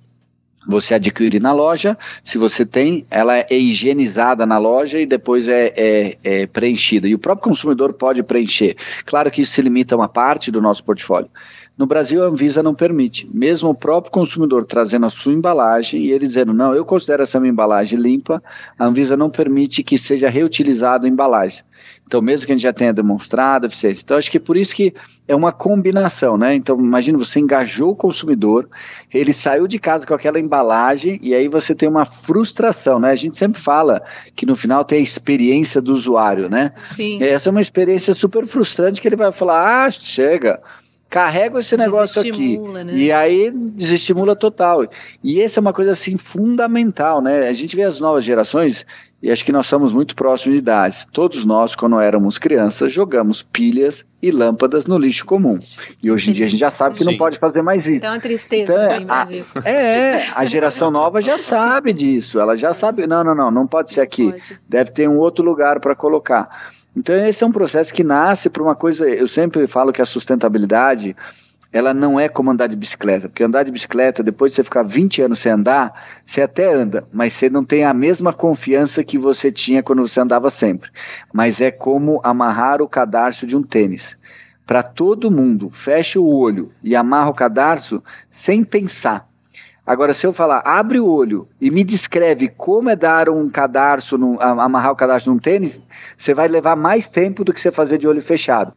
Speaker 4: você adquire na loja, se você tem, ela é higienizada na loja e depois é, é, é, preenchida. E o próprio consumidor pode preencher. Claro que isso se limita a uma parte do nosso portfólio. No Brasil, a Anvisa não permite. Mesmo o próprio consumidor trazendo a sua embalagem e ele dizendo, não, eu considero essa minha embalagem limpa, a Anvisa não permite que seja reutilizado a embalagem. Então, mesmo que a gente já tenha demonstrado eficiência. Então, acho que é por isso que é uma combinação, né? Então, imagina, você engajou o consumidor, ele saiu de casa com aquela embalagem e aí você tem uma frustração, né? A gente sempre fala que no final tem a experiência do usuário, né?
Speaker 1: Sim.
Speaker 4: Essa é uma experiência super frustrante que ele vai falar, ah, chega, carrega esse negócio aqui. Né? E aí desestimula total. E essa é uma coisa assim fundamental, né? A gente vê as novas gerações, e acho que nós somos muito próximos de idades. Todos nós, quando éramos crianças, jogamos pilhas e lâmpadas no lixo comum. E hoje em dia a gente já sabe que Sim. não pode fazer mais isso.
Speaker 1: Então é uma tristeza então, lembrar disso.
Speaker 4: É, a geração nova já sabe disso. Ela já sabe. Não, não, não, não pode ser aqui. Pode. Deve ter um outro lugar para colocar. Então esse é um processo que nasce por uma coisa, eu sempre falo que a sustentabilidade ela não é como andar de bicicleta, porque andar de bicicleta, depois de você ficar 20 anos sem andar, você até anda, mas você não tem a mesma confiança que você tinha quando você andava sempre. Mas é como amarrar o cadarço de um tênis. Para todo mundo, fecha o olho e amarra o cadarço sem pensar. Agora, se eu falar, abre o olho e me descreve como é dar um cadarço, num, amarrar o cadarço num tênis, você vai levar mais tempo do que você fazer de olho fechado.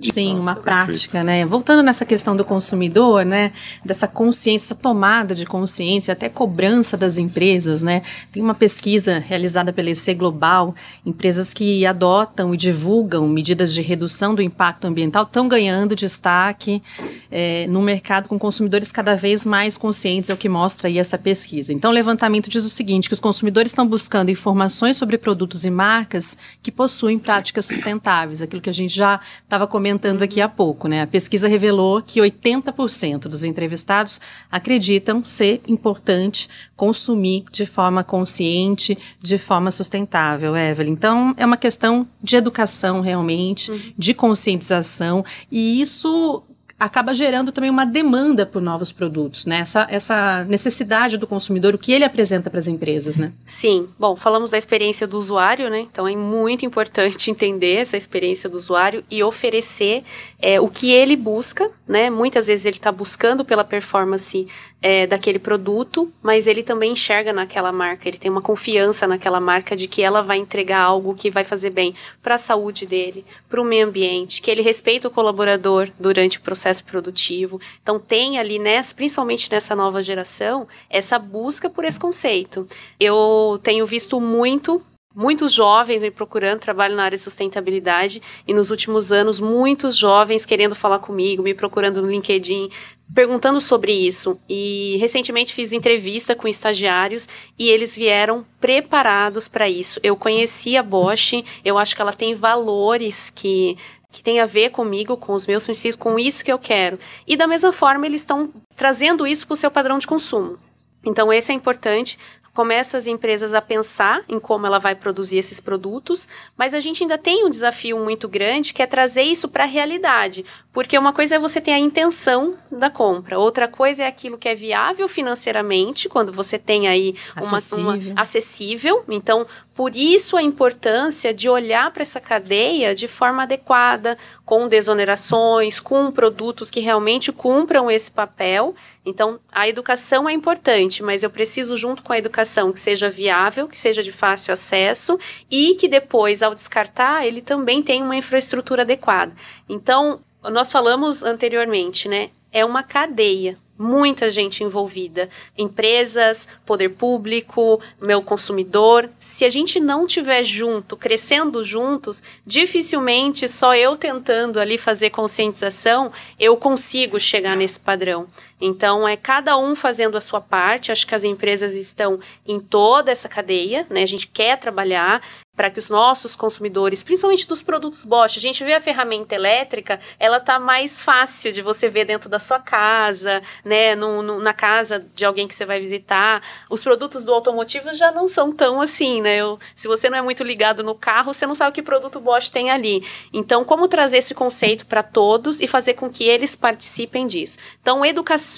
Speaker 1: Sim, uma prática, né? Voltando nessa questão do consumidor, né? Dessa consciência, tomada de consciência, até cobrança das empresas, né? Tem uma pesquisa realizada pela EC Global, empresas que adotam e divulgam medidas de redução do impacto ambiental estão ganhando destaque é, no mercado com consumidores cada vez mais conscientes, é o que mostra aí essa pesquisa. Então, o levantamento diz o seguinte, que os consumidores estão buscando informações sobre produtos e marcas que possuem práticas sustentáveis, aquilo que a gente já estava comentando comentando aqui há pouco, né? A pesquisa revelou que 80% dos entrevistados acreditam ser importante consumir de forma consciente, de forma sustentável, Evelyn. Então, é uma questão de educação realmente, uhum. de conscientização, e isso acaba gerando também uma demanda por novos produtos, né? Essa, essa necessidade do consumidor, o que ele apresenta para as empresas, né?
Speaker 2: Sim. Bom, falamos da experiência do usuário, né? Então é muito importante entender essa experiência do usuário e oferecer é, o que ele busca, né? Muitas vezes ele está buscando pela performance é, daquele produto, mas ele também enxerga naquela marca, ele tem uma confiança naquela marca de que ela vai entregar algo que vai fazer bem para a saúde dele, para o meio ambiente, que ele respeita o colaborador durante o processo produtivo. Então tem ali, nessa, principalmente nessa nova geração, essa busca por esse conceito. Eu tenho visto muito Muitos jovens me procurando, trabalho na área de sustentabilidade e nos últimos anos muitos jovens querendo falar comigo, me procurando no LinkedIn, perguntando sobre isso. E recentemente fiz entrevista com estagiários e eles vieram preparados para isso. Eu conheci a Bosch, eu acho que ela tem valores que que tem a ver comigo, com os meus princípios, com isso que eu quero. E da mesma forma, eles estão trazendo isso para o seu padrão de consumo. Então, esse é importante começa as empresas a pensar em como ela vai produzir esses produtos, mas a gente ainda tem um desafio muito grande que é trazer isso para a realidade, porque uma coisa é você ter a intenção da compra, outra coisa é aquilo que é viável financeiramente, quando você tem aí uma acessível, uma, acessível. então por isso a importância de olhar para essa cadeia de forma adequada, com desonerações, com produtos que realmente cumpram esse papel. Então, a educação é importante, mas eu preciso, junto com a educação, que seja viável, que seja de fácil acesso e que depois, ao descartar, ele também tenha uma infraestrutura adequada. Então, nós falamos anteriormente, né? É uma cadeia muita gente envolvida, empresas, poder público, meu consumidor. Se a gente não tiver junto, crescendo juntos, dificilmente só eu tentando ali fazer conscientização, eu consigo chegar nesse padrão. Então, é cada um fazendo a sua parte. Acho que as empresas estão em toda essa cadeia, né? A gente quer trabalhar para que os nossos consumidores, principalmente dos produtos Bosch, a gente vê a ferramenta elétrica, ela tá mais fácil de você ver dentro da sua casa, né, no, no, na casa de alguém que você vai visitar. Os produtos do automotivo já não são tão assim, né? Eu, se você não é muito ligado no carro, você não sabe que produto Bosch tem ali. Então, como trazer esse conceito para todos e fazer com que eles participem disso? Então, educação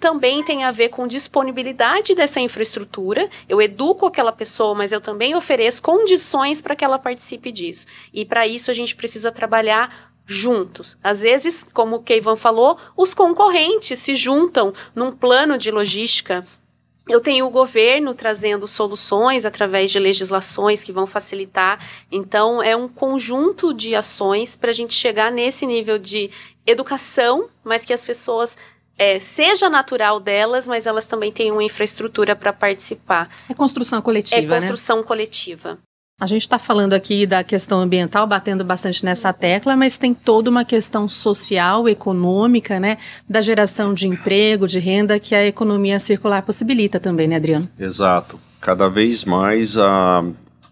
Speaker 2: também tem a ver com disponibilidade dessa infraestrutura. Eu educo aquela pessoa, mas eu também ofereço condições para que ela participe disso. E para isso a gente precisa trabalhar juntos. Às vezes, como o Keivan falou, os concorrentes se juntam num plano de logística eu tenho o governo trazendo soluções através de legislações que vão facilitar. Então, é um conjunto de ações para a gente chegar nesse nível de educação, mas que as pessoas é, seja natural delas, mas elas também tenham uma infraestrutura para participar.
Speaker 1: É construção coletiva,
Speaker 2: É construção né? coletiva.
Speaker 1: A gente está falando aqui da questão ambiental, batendo bastante nessa tecla, mas tem toda uma questão social, econômica, né? Da geração de emprego, de renda, que a economia circular possibilita também, né, Adriano?
Speaker 3: Exato. Cada vez mais a,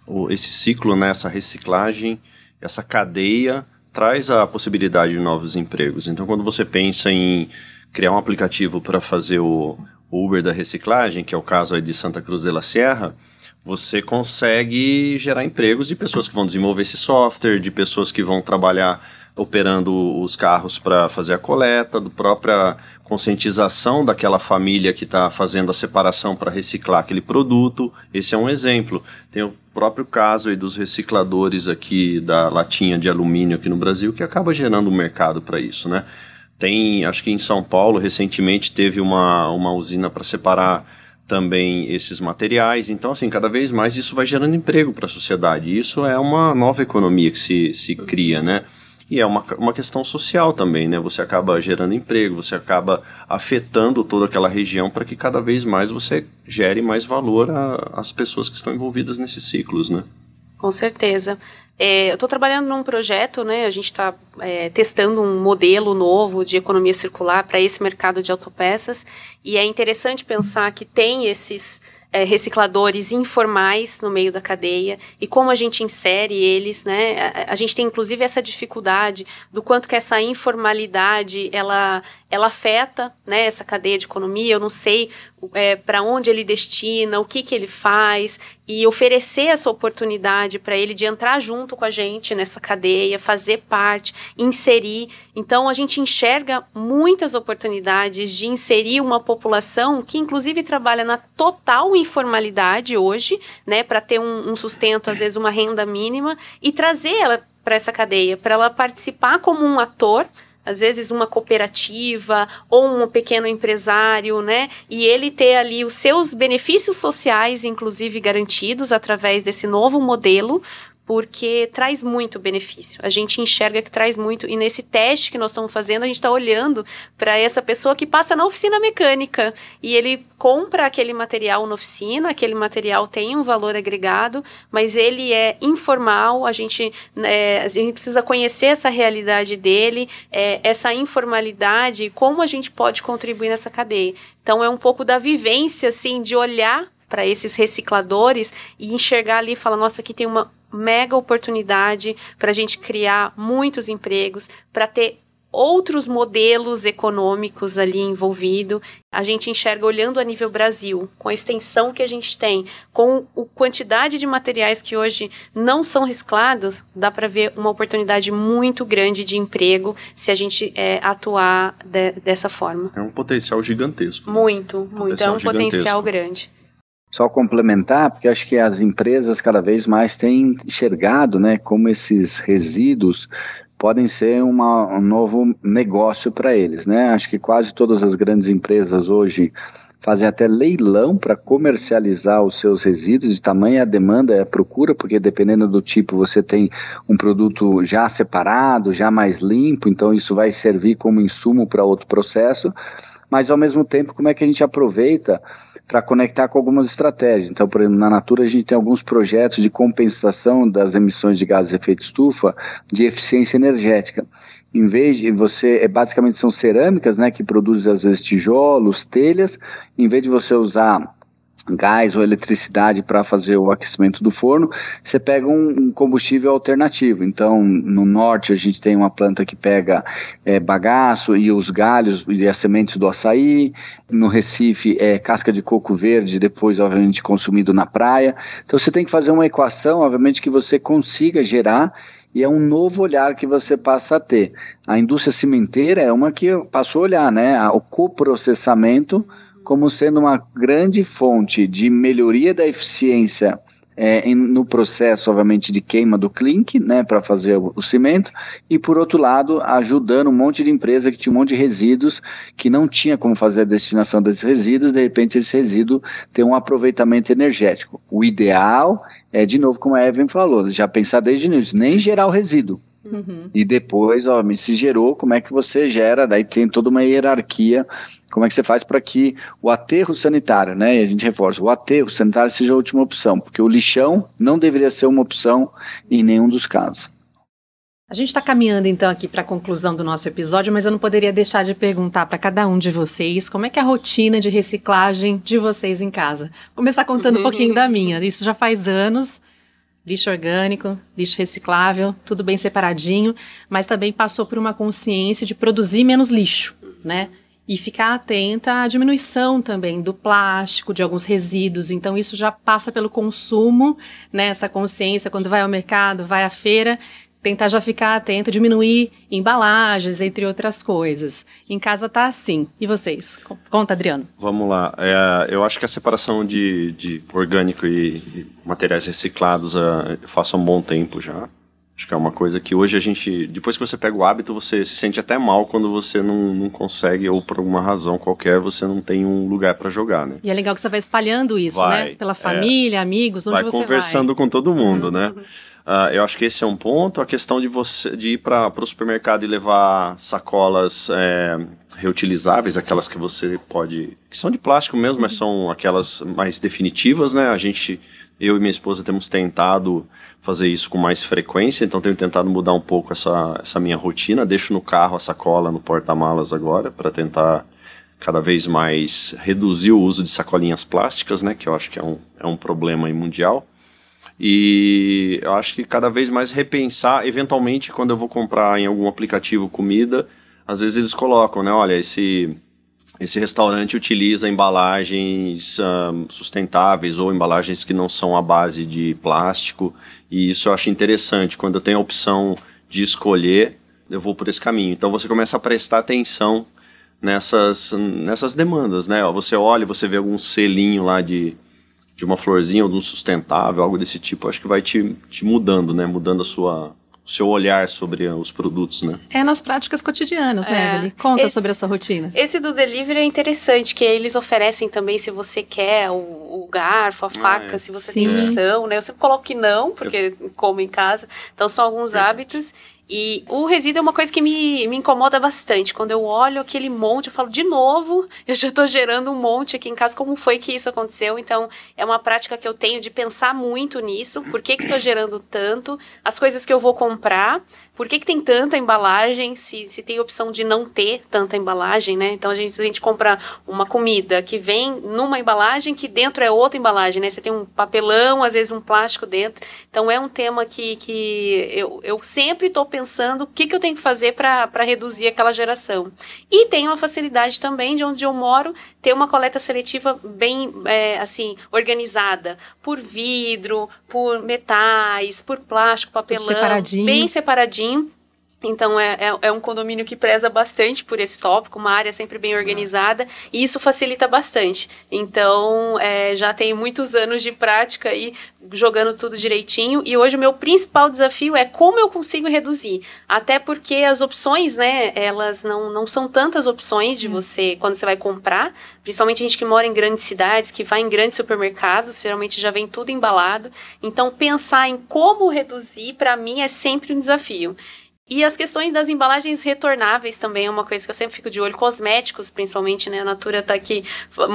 Speaker 3: o, esse ciclo, né, essa reciclagem, essa cadeia, traz a possibilidade de novos empregos. Então, quando você pensa em criar um aplicativo para fazer o Uber da reciclagem, que é o caso aí de Santa Cruz de la Sierra, você consegue gerar empregos de pessoas que vão desenvolver esse software, de pessoas que vão trabalhar operando os carros para fazer a coleta, do própria conscientização daquela família que está fazendo a separação para reciclar aquele produto. Esse é um exemplo. Tem o próprio caso aí dos recicladores aqui da latinha de alumínio aqui no Brasil que acaba gerando um mercado para isso, né? Tem, acho que em São Paulo recentemente teve uma, uma usina para separar também esses materiais. Então, assim, cada vez mais isso vai gerando emprego para a sociedade. Isso é uma nova economia que se, se cria, né? E é uma, uma questão social também, né? Você acaba gerando emprego, você acaba afetando toda aquela região para que cada vez mais você gere mais valor às pessoas que estão envolvidas nesses ciclos, né?
Speaker 2: Com certeza. É, eu estou trabalhando num projeto, né? A gente está é, testando um modelo novo de economia circular para esse mercado de autopeças e é interessante pensar que tem esses é, recicladores informais no meio da cadeia e como a gente insere eles, né? A, a, gente tem inclusive essa dificuldade do quanto que essa informalidade ela ela afeta né, essa cadeia de economia. Eu não sei é, para onde ele destina, o que, que ele faz, e oferecer essa oportunidade para ele de entrar junto com a gente nessa cadeia, fazer parte, inserir. Então, a gente enxerga muitas oportunidades de inserir uma população que, inclusive, trabalha na total informalidade hoje, né, para ter um, um sustento, às vezes, uma renda mínima, e trazer ela para essa cadeia, para ela participar como um ator às vezes uma cooperativa ou um pequeno empresário, né? E ele ter ali os seus benefícios sociais, inclusive garantidos através desse novo modelo, porque traz muito benefício. A gente enxerga que traz muito, e nesse teste que nós estamos fazendo, a gente está olhando para essa pessoa que passa na oficina mecânica e ele compra aquele material na oficina, aquele material tem um valor agregado, mas ele é informal, a gente, é, a gente precisa conhecer essa realidade dele, é, essa informalidade, como a gente pode contribuir nessa cadeia. Então, é um pouco da vivência, assim, de olhar para esses recicladores e enxergar ali e falar, nossa, aqui tem uma mega oportunidade para a gente criar muitos empregos, para ter outros modelos econômicos ali envolvido. A gente enxerga olhando a nível Brasil, com a extensão que a gente tem, com a quantidade de materiais que hoje não são reciclados, dá para ver uma oportunidade muito grande de emprego se a gente é, atuar de, dessa forma.
Speaker 3: É um potencial gigantesco.
Speaker 2: Muito, muito. Potencial é um gigantesco. potencial grande.
Speaker 4: Só complementar, porque acho que as empresas cada vez mais têm enxergado né, como esses resíduos podem ser uma, um novo negócio para eles. Né? Acho que quase todas as grandes empresas hoje fazem até leilão para comercializar os seus resíduos, de tamanho a demanda e a procura, porque dependendo do tipo você tem um produto já separado, já mais limpo, então isso vai servir como insumo para outro processo, mas ao mesmo tempo como é que a gente aproveita para conectar com algumas estratégias. Então, por exemplo, na Natura a gente tem alguns projetos de compensação das emissões de gases de efeito estufa de eficiência energética. Em vez de você, é, basicamente são cerâmicas, né, que produzem às vezes tijolos, telhas, em vez de você usar gás ou eletricidade para fazer o aquecimento do forno, você pega um, um, combustível alternativo. Então, no norte a gente tem uma planta que pega é, bagaço e os galhos e as sementes do açaí. No Recife é casca de coco verde, depois obviamente consumido na praia. Então você tem que fazer uma equação, obviamente que você consiga gerar e é um novo olhar que você passa a ter. A indústria cimenteira é uma que passou a olhar, né? O coprocessamento como sendo uma grande fonte de melhoria da eficiência é, em, no processo, obviamente, de queima do clink, né, para fazer o, o, cimento, e por outro lado, ajudando um monte de empresa que tinha um monte de resíduos que não tinha como fazer a destinação desses resíduos, de repente esse resíduo tem um aproveitamento energético. O ideal é, de novo, como a Evan falou, já pensar desde o início, nem gerar o resíduo, Uhum. E depois, ó, me se gerou, como é que você gera? Daí tem toda uma hierarquia como é que você faz para que o aterro sanitário, né, e a gente reforça, o aterro sanitário seja a última opção, porque o lixão não deveria ser uma opção em nenhum dos casos.
Speaker 1: A gente está caminhando então aqui para a conclusão do nosso episódio, mas eu não poderia deixar de perguntar para cada um de vocês como é que é a rotina de reciclagem de vocês em casa. Vou começar contando um pouquinho da minha. Isso já faz anos. Lixo orgânico, lixo reciclável, tudo bem separadinho, mas também passou por uma consciência de produzir menos lixo, né? e ficar atenta à diminuição também do plástico, de alguns resíduos. Então, isso já passa pelo consumo, né? Essa consciência, quando vai ao mercado, vai à feira, tentar já ficar atento, diminuir embalagens, entre outras coisas. Em casa tá assim. E vocês? Conta, Adriano.
Speaker 3: Vamos lá. É, eu acho que a separação de, de orgânico e, e materiais reciclados uh, eu faço há um bom tempo já. Acho que é uma coisa que hoje a gente, depois que você pega o hábito, você se sente até mal quando você não, não consegue, ou por alguma razão qualquer, você não tem um lugar para jogar, né?
Speaker 1: E é legal que você vai espalhando isso, né? vai, né? Pela é. família, é, amigos, onde
Speaker 3: vai
Speaker 1: você
Speaker 3: vai. conversando com todo mundo, né? Uh, eu acho que esse é um ponto. A questão de você de ir para o supermercado e levar sacolas é, reutilizáveis, aquelas que você pode. que são de plástico mesmo, mas são aquelas mais definitivas, né? A gente, eu e minha esposa, temos tentado fazer isso com mais frequência, então tenho tentado mudar um pouco essa, essa minha rotina. Deixo no carro a sacola no porta-malas agora, para tentar cada vez mais reduzir o uso de sacolinhas plásticas, né, que eu acho que é um, é um problema mundial. E eu acho que cada vez mais repensar, eventualmente, quando eu vou comprar em algum aplicativo comida, às vezes eles colocam, né, olha, esse esse restaurante utiliza embalagens um, sustentáveis ou embalagens que não são à base de plástico. E isso eu acho interessante. Quando eu tenho a opção de escolher, eu vou por esse caminho. Então você começa a prestar atenção nessas, nessas demandas, né? Você olha, você vê algum selinho lá de, de uma florzinha ou de um sustentável, algo desse tipo. Acho que vai te, te mudando, né? Mudando a sua, o seu olhar sobre os produtos, né?
Speaker 1: É nas práticas cotidianas, né, é. Evelyn? Conta esse, sobre a sua rotina.
Speaker 2: Esse do delivery é interessante, que eles oferecem também se você quer o, o garfo, a faca, ah, é. se você Sim. tem opção, né? Eu sempre coloco que não, porque eu... como em casa. Então são alguns é. hábitos. E o resíduo é uma coisa que me, me incomoda bastante. Quando eu olho aquele monte, eu falo, de novo, eu já estou gerando um monte aqui em casa. Como foi que isso aconteceu? Então, é uma prática que eu tenho de pensar muito nisso. Por que estou gerando tanto? As coisas que eu vou comprar. Por que, que tem tanta embalagem se, se tem opção de não ter tanta embalagem, né? Então, a gente, a gente compra uma comida que vem numa embalagem que dentro é outra embalagem, né? Você tem um papelão, às vezes um plástico dentro. Então, é um tema que, que eu, eu sempre estou pensando o que, que eu tenho que fazer para reduzir aquela geração. E tem uma facilidade também de onde eu moro ter uma coleta seletiva bem, é, assim, organizada por vidro, por metais, por plástico, papelão, separadinho. bem separadinho então é, é, é, um condomínio que preza bastante por esse tópico, uma área sempre bem organizada, e isso facilita bastante. Então é, já tenho muitos anos de prática aí jogando tudo direitinho, e hoje o meu principal desafio é como eu consigo reduzir. Até porque as opções, né, elas não, não são tantas opções de você quando você vai comprar, principalmente a gente que mora em grandes cidades, que vai em grandes supermercados, geralmente já vem tudo embalado. Então pensar em como reduzir, para mim, é sempre um desafio. E as questões das embalagens retornáveis também é uma coisa que eu sempre fico de olho. Cosméticos, principalmente, né? A Natura está aqui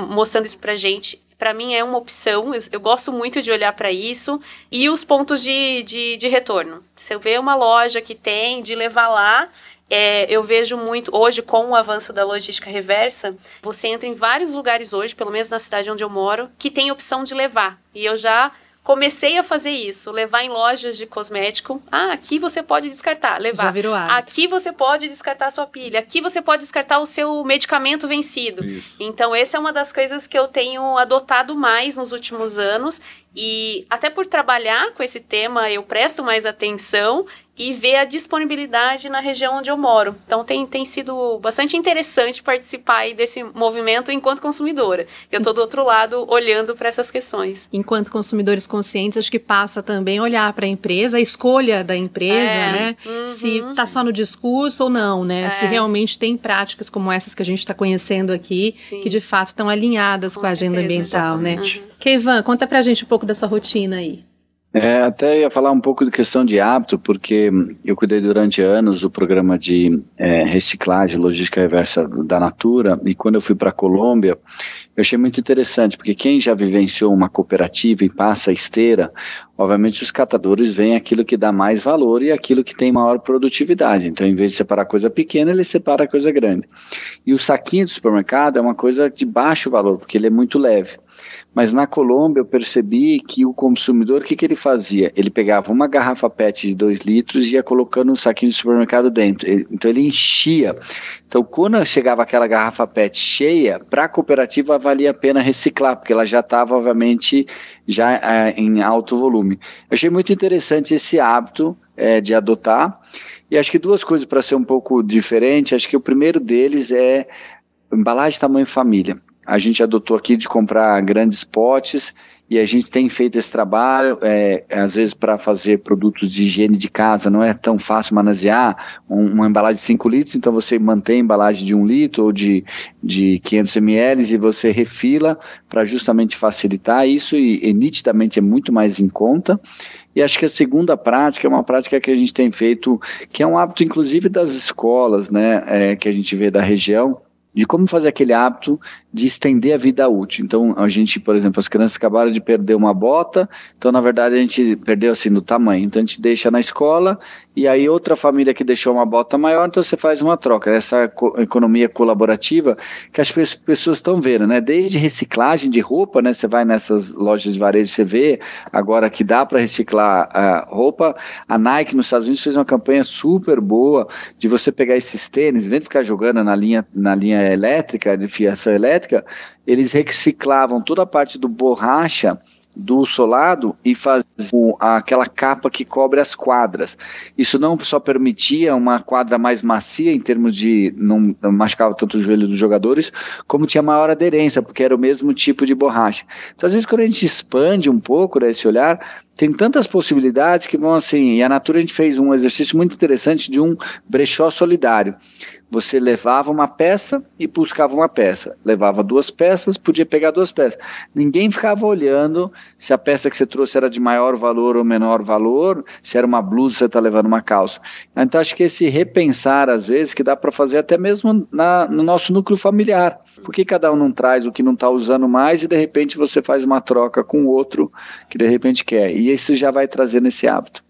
Speaker 2: mostrando isso pra gente. Para mim é uma opção, eu, eu gosto muito de olhar para isso. E os pontos de, de, de retorno. Se eu ver uma loja que tem, de levar lá, é, eu vejo muito, hoje, com o avanço da logística reversa, você entra em vários lugares hoje, pelo menos na cidade onde eu moro, que tem opção de levar. E eu já comecei a fazer isso, levar em lojas de cosmético. Ah, aqui você pode descartar, levar.
Speaker 1: Já virou hábito.
Speaker 2: Aqui você pode descartar sua pilha, aqui você pode descartar o seu medicamento vencido. Isso. Então, essa é uma das coisas que eu tenho adotado mais nos últimos anos e até por trabalhar com esse tema, eu presto mais atenção e ver a disponibilidade na região onde eu moro. Então tem, tem sido bastante interessante participar desse movimento enquanto consumidora. Eu estou do outro lado olhando para essas questões.
Speaker 1: Enquanto consumidores conscientes, acho que passa também olhar para a empresa, a escolha da empresa, é. né? Uhum. Se está só no discurso ou não, né? É. Se realmente tem práticas como essas que a gente está conhecendo aqui, Sim. que de fato estão alinhadas com, com a agenda ambiental, exatamente. né? Uhum. Keivan, conta pra gente um pouco da sua rotina aí.
Speaker 4: É, até ia falar um pouco de questão de hábito, porque eu cuidei durante anos do programa de é, reciclagem, logística reversa da Natura, e quando eu fui para a Colômbia, eu achei muito interessante, porque quem já vivenciou uma cooperativa e passa a esteira, obviamente os catadores veem aquilo que dá mais valor e aquilo que tem maior produtividade. Então, em vez de separar coisa pequena, ele separa coisa grande. E o saquinho do supermercado é uma coisa de baixo valor, porque ele é muito leve. Mas na Colômbia eu percebi que o consumidor, o que, que ele fazia? Ele pegava uma garrafa PET de 2 litros e ia colocando um saquinho de supermercado dentro. Então ele enchia. Então quando chegava aquela garrafa PET cheia, para a cooperativa valia a pena reciclar, porque ela já estava, obviamente, já é, em alto volume. Eu achei muito interessante esse hábito é, de adotar. E acho que duas coisas para ser um pouco diferente. Acho que o primeiro deles é embalagem tamanho família. A gente adotou aqui de comprar grandes potes e a gente tem feito esse trabalho, é, às vezes para fazer produtos de higiene de casa, não é tão fácil manusear um, uma embalagem de 5 litros, então você mantém a embalagem de 1 um litro ou de, de 500 ml e você refila para justamente facilitar isso e, e nitidamente é muito mais em conta. E acho que a segunda prática é uma prática que a gente tem feito, que é um hábito inclusive das escolas, né, é, que a gente vê da região, de como fazer aquele hábito de estender a vida útil. Então, a gente, por exemplo, as crianças acabaram de perder uma bota, então, na verdade, a gente perdeu assim do tamanho. Então, a gente deixa na escola e aí outra família que deixou uma bota maior, então você faz uma troca. Essa co economia colaborativa que as pessoas estão vendo, né? Desde reciclagem de roupa, né? Você vai nessas lojas de varejo, você vê agora que dá para reciclar a roupa. A Nike nos Estados Unidos fez uma campanha super boa de você pegar esses tênis, em vez de ficar jogando na linha, na linha elétrica, de fiação elétrica, eles reciclavam toda a parte do borracha do solado e fazer aquela capa que cobre as quadras. Isso não só permitia uma quadra mais macia em termos de não, machucava tanto o joelho dos jogadores, como tinha maior aderência, porque era o mesmo tipo de borracha. Então, às vezes, quando a gente expande um pouco né, esse olhar, tem tantas possibilidades que vão assim. E a Natura a gente fez um exercício muito interessante de um brechó solidário. Você levava uma peça e buscava uma peça. Levava duas peças, podia pegar duas peças. Ninguém ficava olhando se a peça que você trouxe era de maior valor ou menor valor, se era uma blusa, você está levando uma calça. Então acho que esse repensar, às vezes, que dá para fazer até mesmo na, no nosso núcleo familiar. Por que cada um não traz o que não está usando mais e de repente você faz uma troca com o outro que de repente quer? E isso já vai trazendo esse hábito.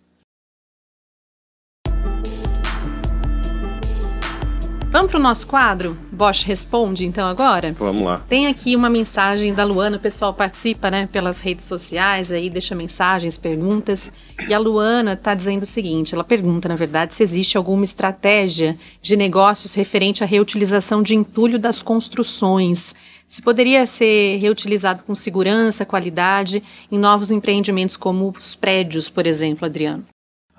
Speaker 1: Vamos para o nosso quadro? Bosch Responde, então, agora?
Speaker 3: Vamos lá.
Speaker 1: Tem aqui uma mensagem da Luana, o pessoal participa, né, pelas redes sociais, aí deixa mensagens, perguntas. E a Luana está dizendo o seguinte: ela pergunta, na verdade, se existe alguma estratégia de negócios referente à reutilização de entulho das construções. Se poderia ser reutilizado com segurança, qualidade, em novos empreendimentos como os prédios, por exemplo, Adriano.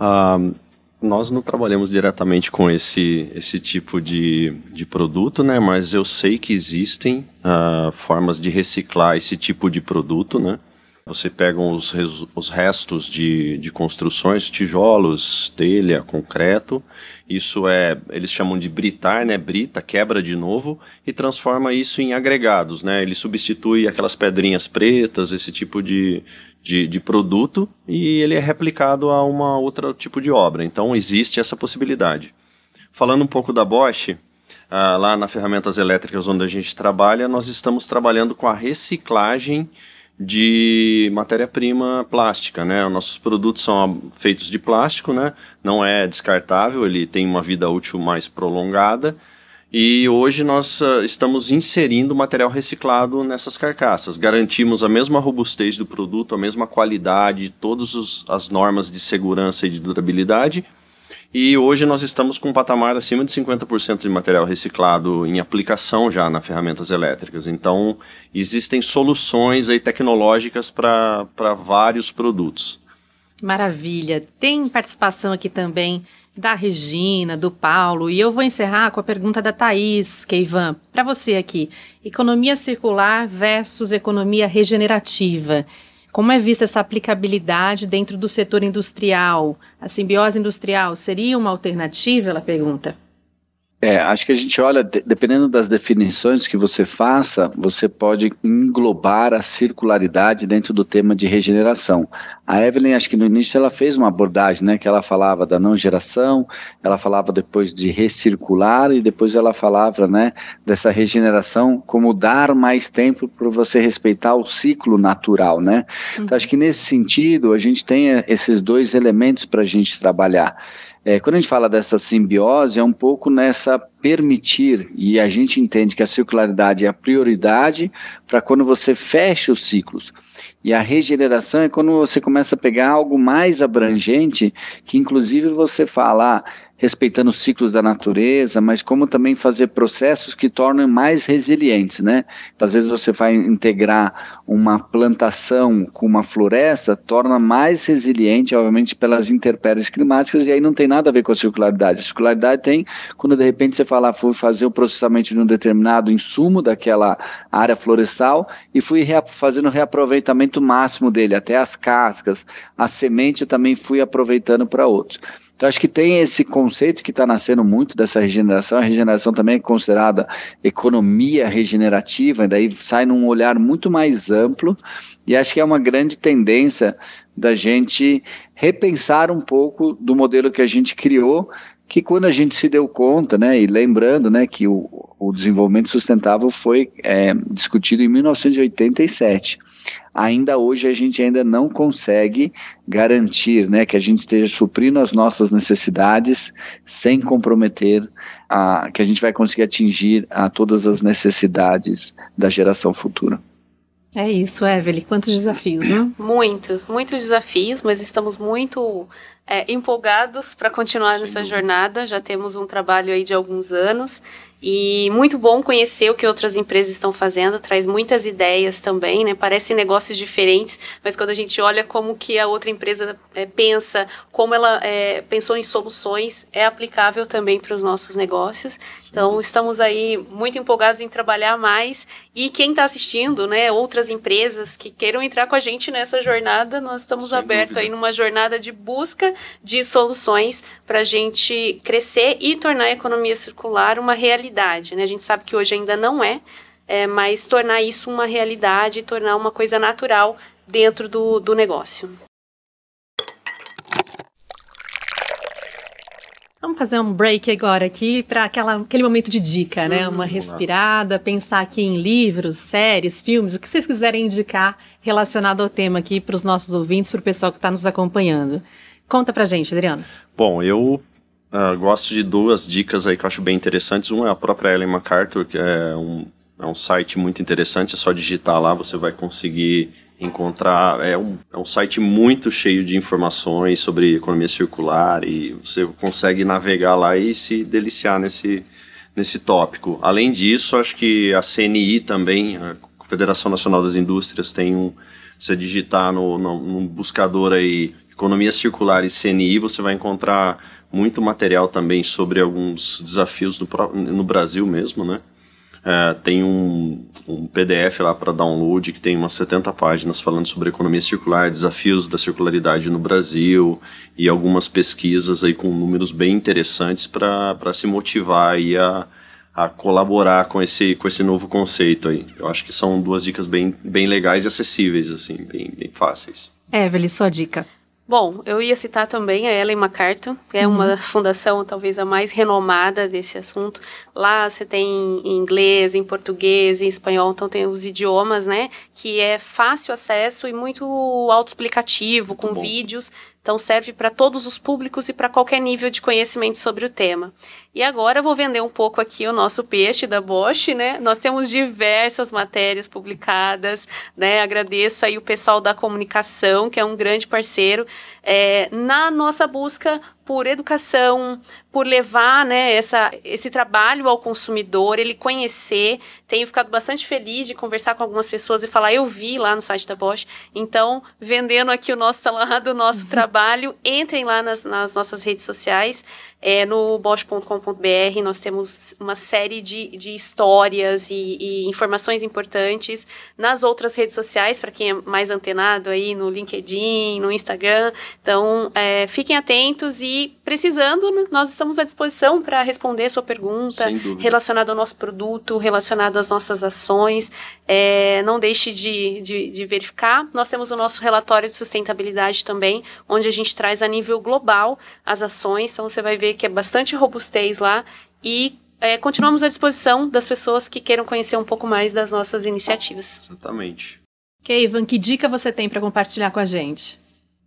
Speaker 3: Um, nós não trabalhamos diretamente com esse, esse tipo de, de produto, né? Mas eu sei que existem uh, formas de reciclar esse tipo de produto, né? Você pega os, os restos de, de construções, tijolos, telha, concreto. Isso é, eles chamam de britar, né? Brita, quebra de novo e transforma isso em agregados, né? Ele substitui aquelas pedrinhas pretas, esse tipo de, de, de produto e ele é replicado a uma outra tipo de obra. Então existe essa possibilidade. Falando um pouco da Bosch, uh, lá na ferramentas elétricas onde a gente trabalha, nós estamos trabalhando com a reciclagem de matéria-prima plástica, né? Os nossos produtos são feitos de plástico, né? Não é descartável, ele tem uma vida útil mais prolongada e hoje nós uh, estamos inserindo material reciclado nessas carcaças. Garantimos a mesma robustez do produto, a mesma qualidade, todas as normas de segurança e de durabilidade. E hoje nós estamos com um patamar acima de 50% de material reciclado em aplicação já nas ferramentas elétricas. Então, existem soluções aí tecnológicas para vários produtos.
Speaker 1: Maravilha. Tem participação aqui também da Regina, do Paulo, e eu vou encerrar com a pergunta da Thaís Keivan, para você aqui. Economia circular versus economia regenerativa. Como é vista essa aplicabilidade dentro do setor industrial? A simbiose industrial seria uma alternativa? Ela pergunta.
Speaker 4: É, acho que a gente olha, dependendo das definições que você faça, você pode englobar a circularidade dentro do tema de regeneração. A Evelyn, acho que no início ela fez uma abordagem, né, que ela falava da não geração, ela falava depois de recircular e depois ela falava, né, dessa regeneração como dar mais tempo para você respeitar o ciclo natural, né. Uhum. Então acho que nesse sentido a gente tem esses dois elementos para a gente trabalhar. É, quando a gente fala dessa simbiose, é um pouco nessa permitir, e a gente entende que a circularidade é a prioridade para quando você fecha os ciclos. E a regeneração é quando você começa a pegar algo mais abrangente, que inclusive você fala, ah, respeitando os ciclos da natureza, mas como também fazer processos que tornem mais resilientes, né? Então, às vezes você vai integrar uma plantação com uma floresta, torna mais resiliente, obviamente, pelas intempéries climáticas, e aí não tem nada a ver com a circularidade. A circularidade tem quando de repente você fala, ah, fui fazer o processamento de um determinado insumo daquela área florestal e fui rea fazendo o reaproveitamento máximo dele, até as cascas, a semente eu também fui aproveitando para outros. Então, acho que tem esse conceito que está nascendo muito dessa regeneração. A regeneração também é considerada economia regenerativa, e daí sai num olhar muito mais amplo, e acho que é uma grande tendência da gente repensar um pouco do modelo que a gente criou, que quando a gente se deu conta, né, e lembrando né, que o, o desenvolvimento sustentável foi é, discutido em 1987 ainda hoje a gente ainda não consegue garantir né, que a gente esteja suprindo as nossas necessidades sem comprometer a, que a gente vai conseguir atingir a todas as necessidades da geração futura.
Speaker 1: É isso, Evelyn. Quantos desafios, né?
Speaker 2: Muitos, muitos desafios, mas estamos muito é, empolgados para continuar Sim. nessa jornada. Já temos um trabalho aí de alguns anos e muito bom conhecer o que outras empresas estão fazendo, traz muitas ideias também, né? Parecem negócios diferentes, mas quando a gente olha como que a outra empresa é, pensa, como ela é, pensou em soluções, é aplicável também para os nossos negócios. Então, estamos aí muito empolgados em trabalhar mais. E quem está assistindo, né, outras empresas que queiram entrar com a gente nessa jornada, nós estamos abertos aí numa jornada de busca de soluções para a gente crescer e tornar a economia circular uma realidade. Né? A gente sabe que hoje ainda não é, é mas tornar isso uma realidade, tornar uma coisa natural dentro do, do negócio.
Speaker 1: Vamos fazer um break agora aqui para aquele momento de dica, né? Hum, Uma respirada, pensar aqui em livros, séries, filmes, o que vocês quiserem indicar relacionado ao tema aqui para os nossos ouvintes, para o pessoal que está nos acompanhando. Conta pra gente, Adriano.
Speaker 3: Bom, eu uh, gosto de duas dicas aí que eu acho bem interessantes. Uma é a própria Ellen MacArthur, que é um, é um site muito interessante, é só digitar lá, você vai conseguir encontrar. É um, é um site muito cheio de informações sobre economia circular e você consegue navegar lá e se deliciar nesse, nesse tópico. Além disso, acho que a CNI também, a Confederação Nacional das Indústrias, tem um. Você digitar no, no, no buscador aí Economia Circular e CNI, você vai encontrar muito material também sobre alguns desafios no, no Brasil mesmo, né? É, tem um, um, PDF lá para download que tem umas 70 páginas falando sobre economia circular, desafios da circularidade no Brasil e algumas pesquisas aí com números bem interessantes para se motivar aí a, a colaborar com esse, com esse novo conceito aí. Eu acho que são duas dicas bem, bem legais e acessíveis, assim, bem, bem fáceis.
Speaker 1: Evelyn, sua dica.
Speaker 2: Bom, eu ia citar também a Ellen MacArthur, que é uhum. uma fundação talvez a mais renomada desse assunto. Lá você tem em inglês, em português, em espanhol, então tem os idiomas, né? Que é fácil acesso e muito autoexplicativo, com vídeos. Então serve para todos os públicos e para qualquer nível de conhecimento sobre o tema. E agora eu vou vender um pouco aqui o nosso peixe da Bosch, né? Nós temos diversas matérias publicadas, né? Agradeço aí o pessoal da comunicação, que é um grande parceiro, é, na nossa busca por educação, por levar né, essa, esse trabalho ao consumidor, ele conhecer. Tenho ficado bastante feliz de conversar com algumas pessoas e falar, eu vi lá no site da Bosch. Então, vendendo aqui o nosso o nosso uhum. trabalho, entrem lá nas, nas nossas redes sociais. É, no bosch.com.br nós temos uma série de, de histórias e, e, informações importantes nas outras redes sociais, para quem é mais antenado aí no LinkedIn, no Instagram. Então, é, fiquem atentos e precisando, nós estamos à disposição para responder sua pergunta relacionada ao nosso produto, relacionado às nossas ações. É, não deixe de, de, de verificar. Nós temos o nosso relatório de sustentabilidade também, onde a gente traz a nível global as ações. Então, você vai ver que é bastante robustez lá e é, continuamos à disposição das pessoas que queiram conhecer um pouco mais das nossas iniciativas.
Speaker 3: Exatamente.
Speaker 1: Ok, Ivan, que dica você tem para compartilhar com a gente?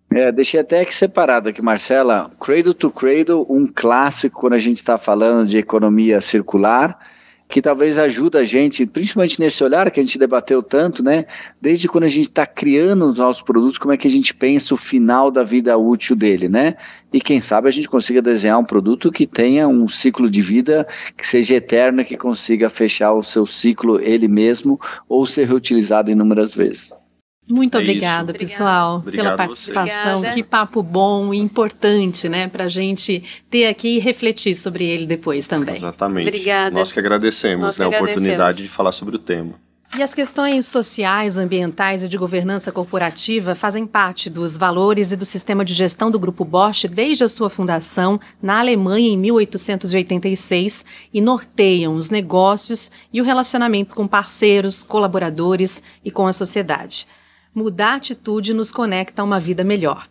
Speaker 4: É, deixei até aqui separado aqui, Marcela. Cradle to Cradle, um clássico quando a gente está falando de economia circular que talvez ajude a gente, principalmente nesse olhar que a gente debateu tanto, né? Desde quando a gente está criando os nossos produtos, como é que a gente pensa o final da vida útil dele, né? E quem sabe a gente consiga desenhar um produto que tenha um ciclo de vida que seja eterno, que consiga fechar o seu ciclo ele mesmo ou ser reutilizado inúmeras vezes.
Speaker 1: Muito é obrigada, isso. pessoal, Obrigado pela participação. Que papo bom e importante, né, para a gente ter aqui e refletir sobre ele depois também.
Speaker 3: Exatamente. Obrigada. Nós que agradecemos Nós né, a oportunidade de falar sobre o tema.
Speaker 1: E as questões sociais, ambientais e de governança corporativa fazem parte dos valores e do sistema de gestão do Grupo Bosch desde a sua fundação na Alemanha em 1886 e norteiam os negócios e o relacionamento com parceiros, colaboradores e com a sociedade. Mudar a atitude nos conecta a uma vida melhor.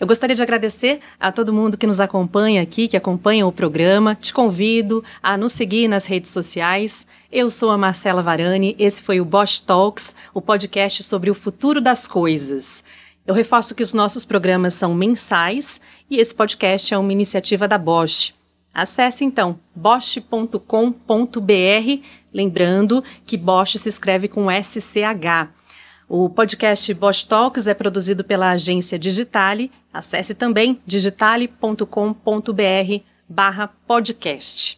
Speaker 1: Eu gostaria de agradecer a todo mundo que nos acompanha aqui, que acompanha o programa. Te convido a nos seguir nas redes sociais. Eu sou a Marcela Varani, esse foi o Bosch Talks, o podcast sobre o futuro das coisas. Eu reforço que os nossos programas são mensais e esse podcast é uma iniciativa da Bosch. Acesse então bosch.com.br, lembrando que Bosch se escreve com SCH. O podcast Bosch Talks é produzido pela agência Digitale. Acesse também digitale.com.br barra podcast.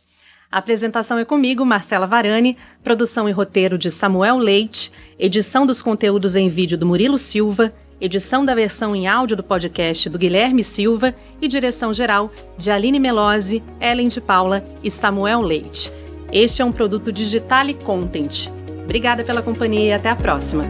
Speaker 1: A apresentação é comigo, Marcela Varani, produção e roteiro de Samuel Leite, edição dos conteúdos em vídeo do Murilo Silva, edição da versão em áudio do podcast do Guilherme Silva e direção geral de Aline Melose, Ellen de Paula e Samuel Leite. Este é um produto Digitale Content. Obrigada pela companhia e até a próxima.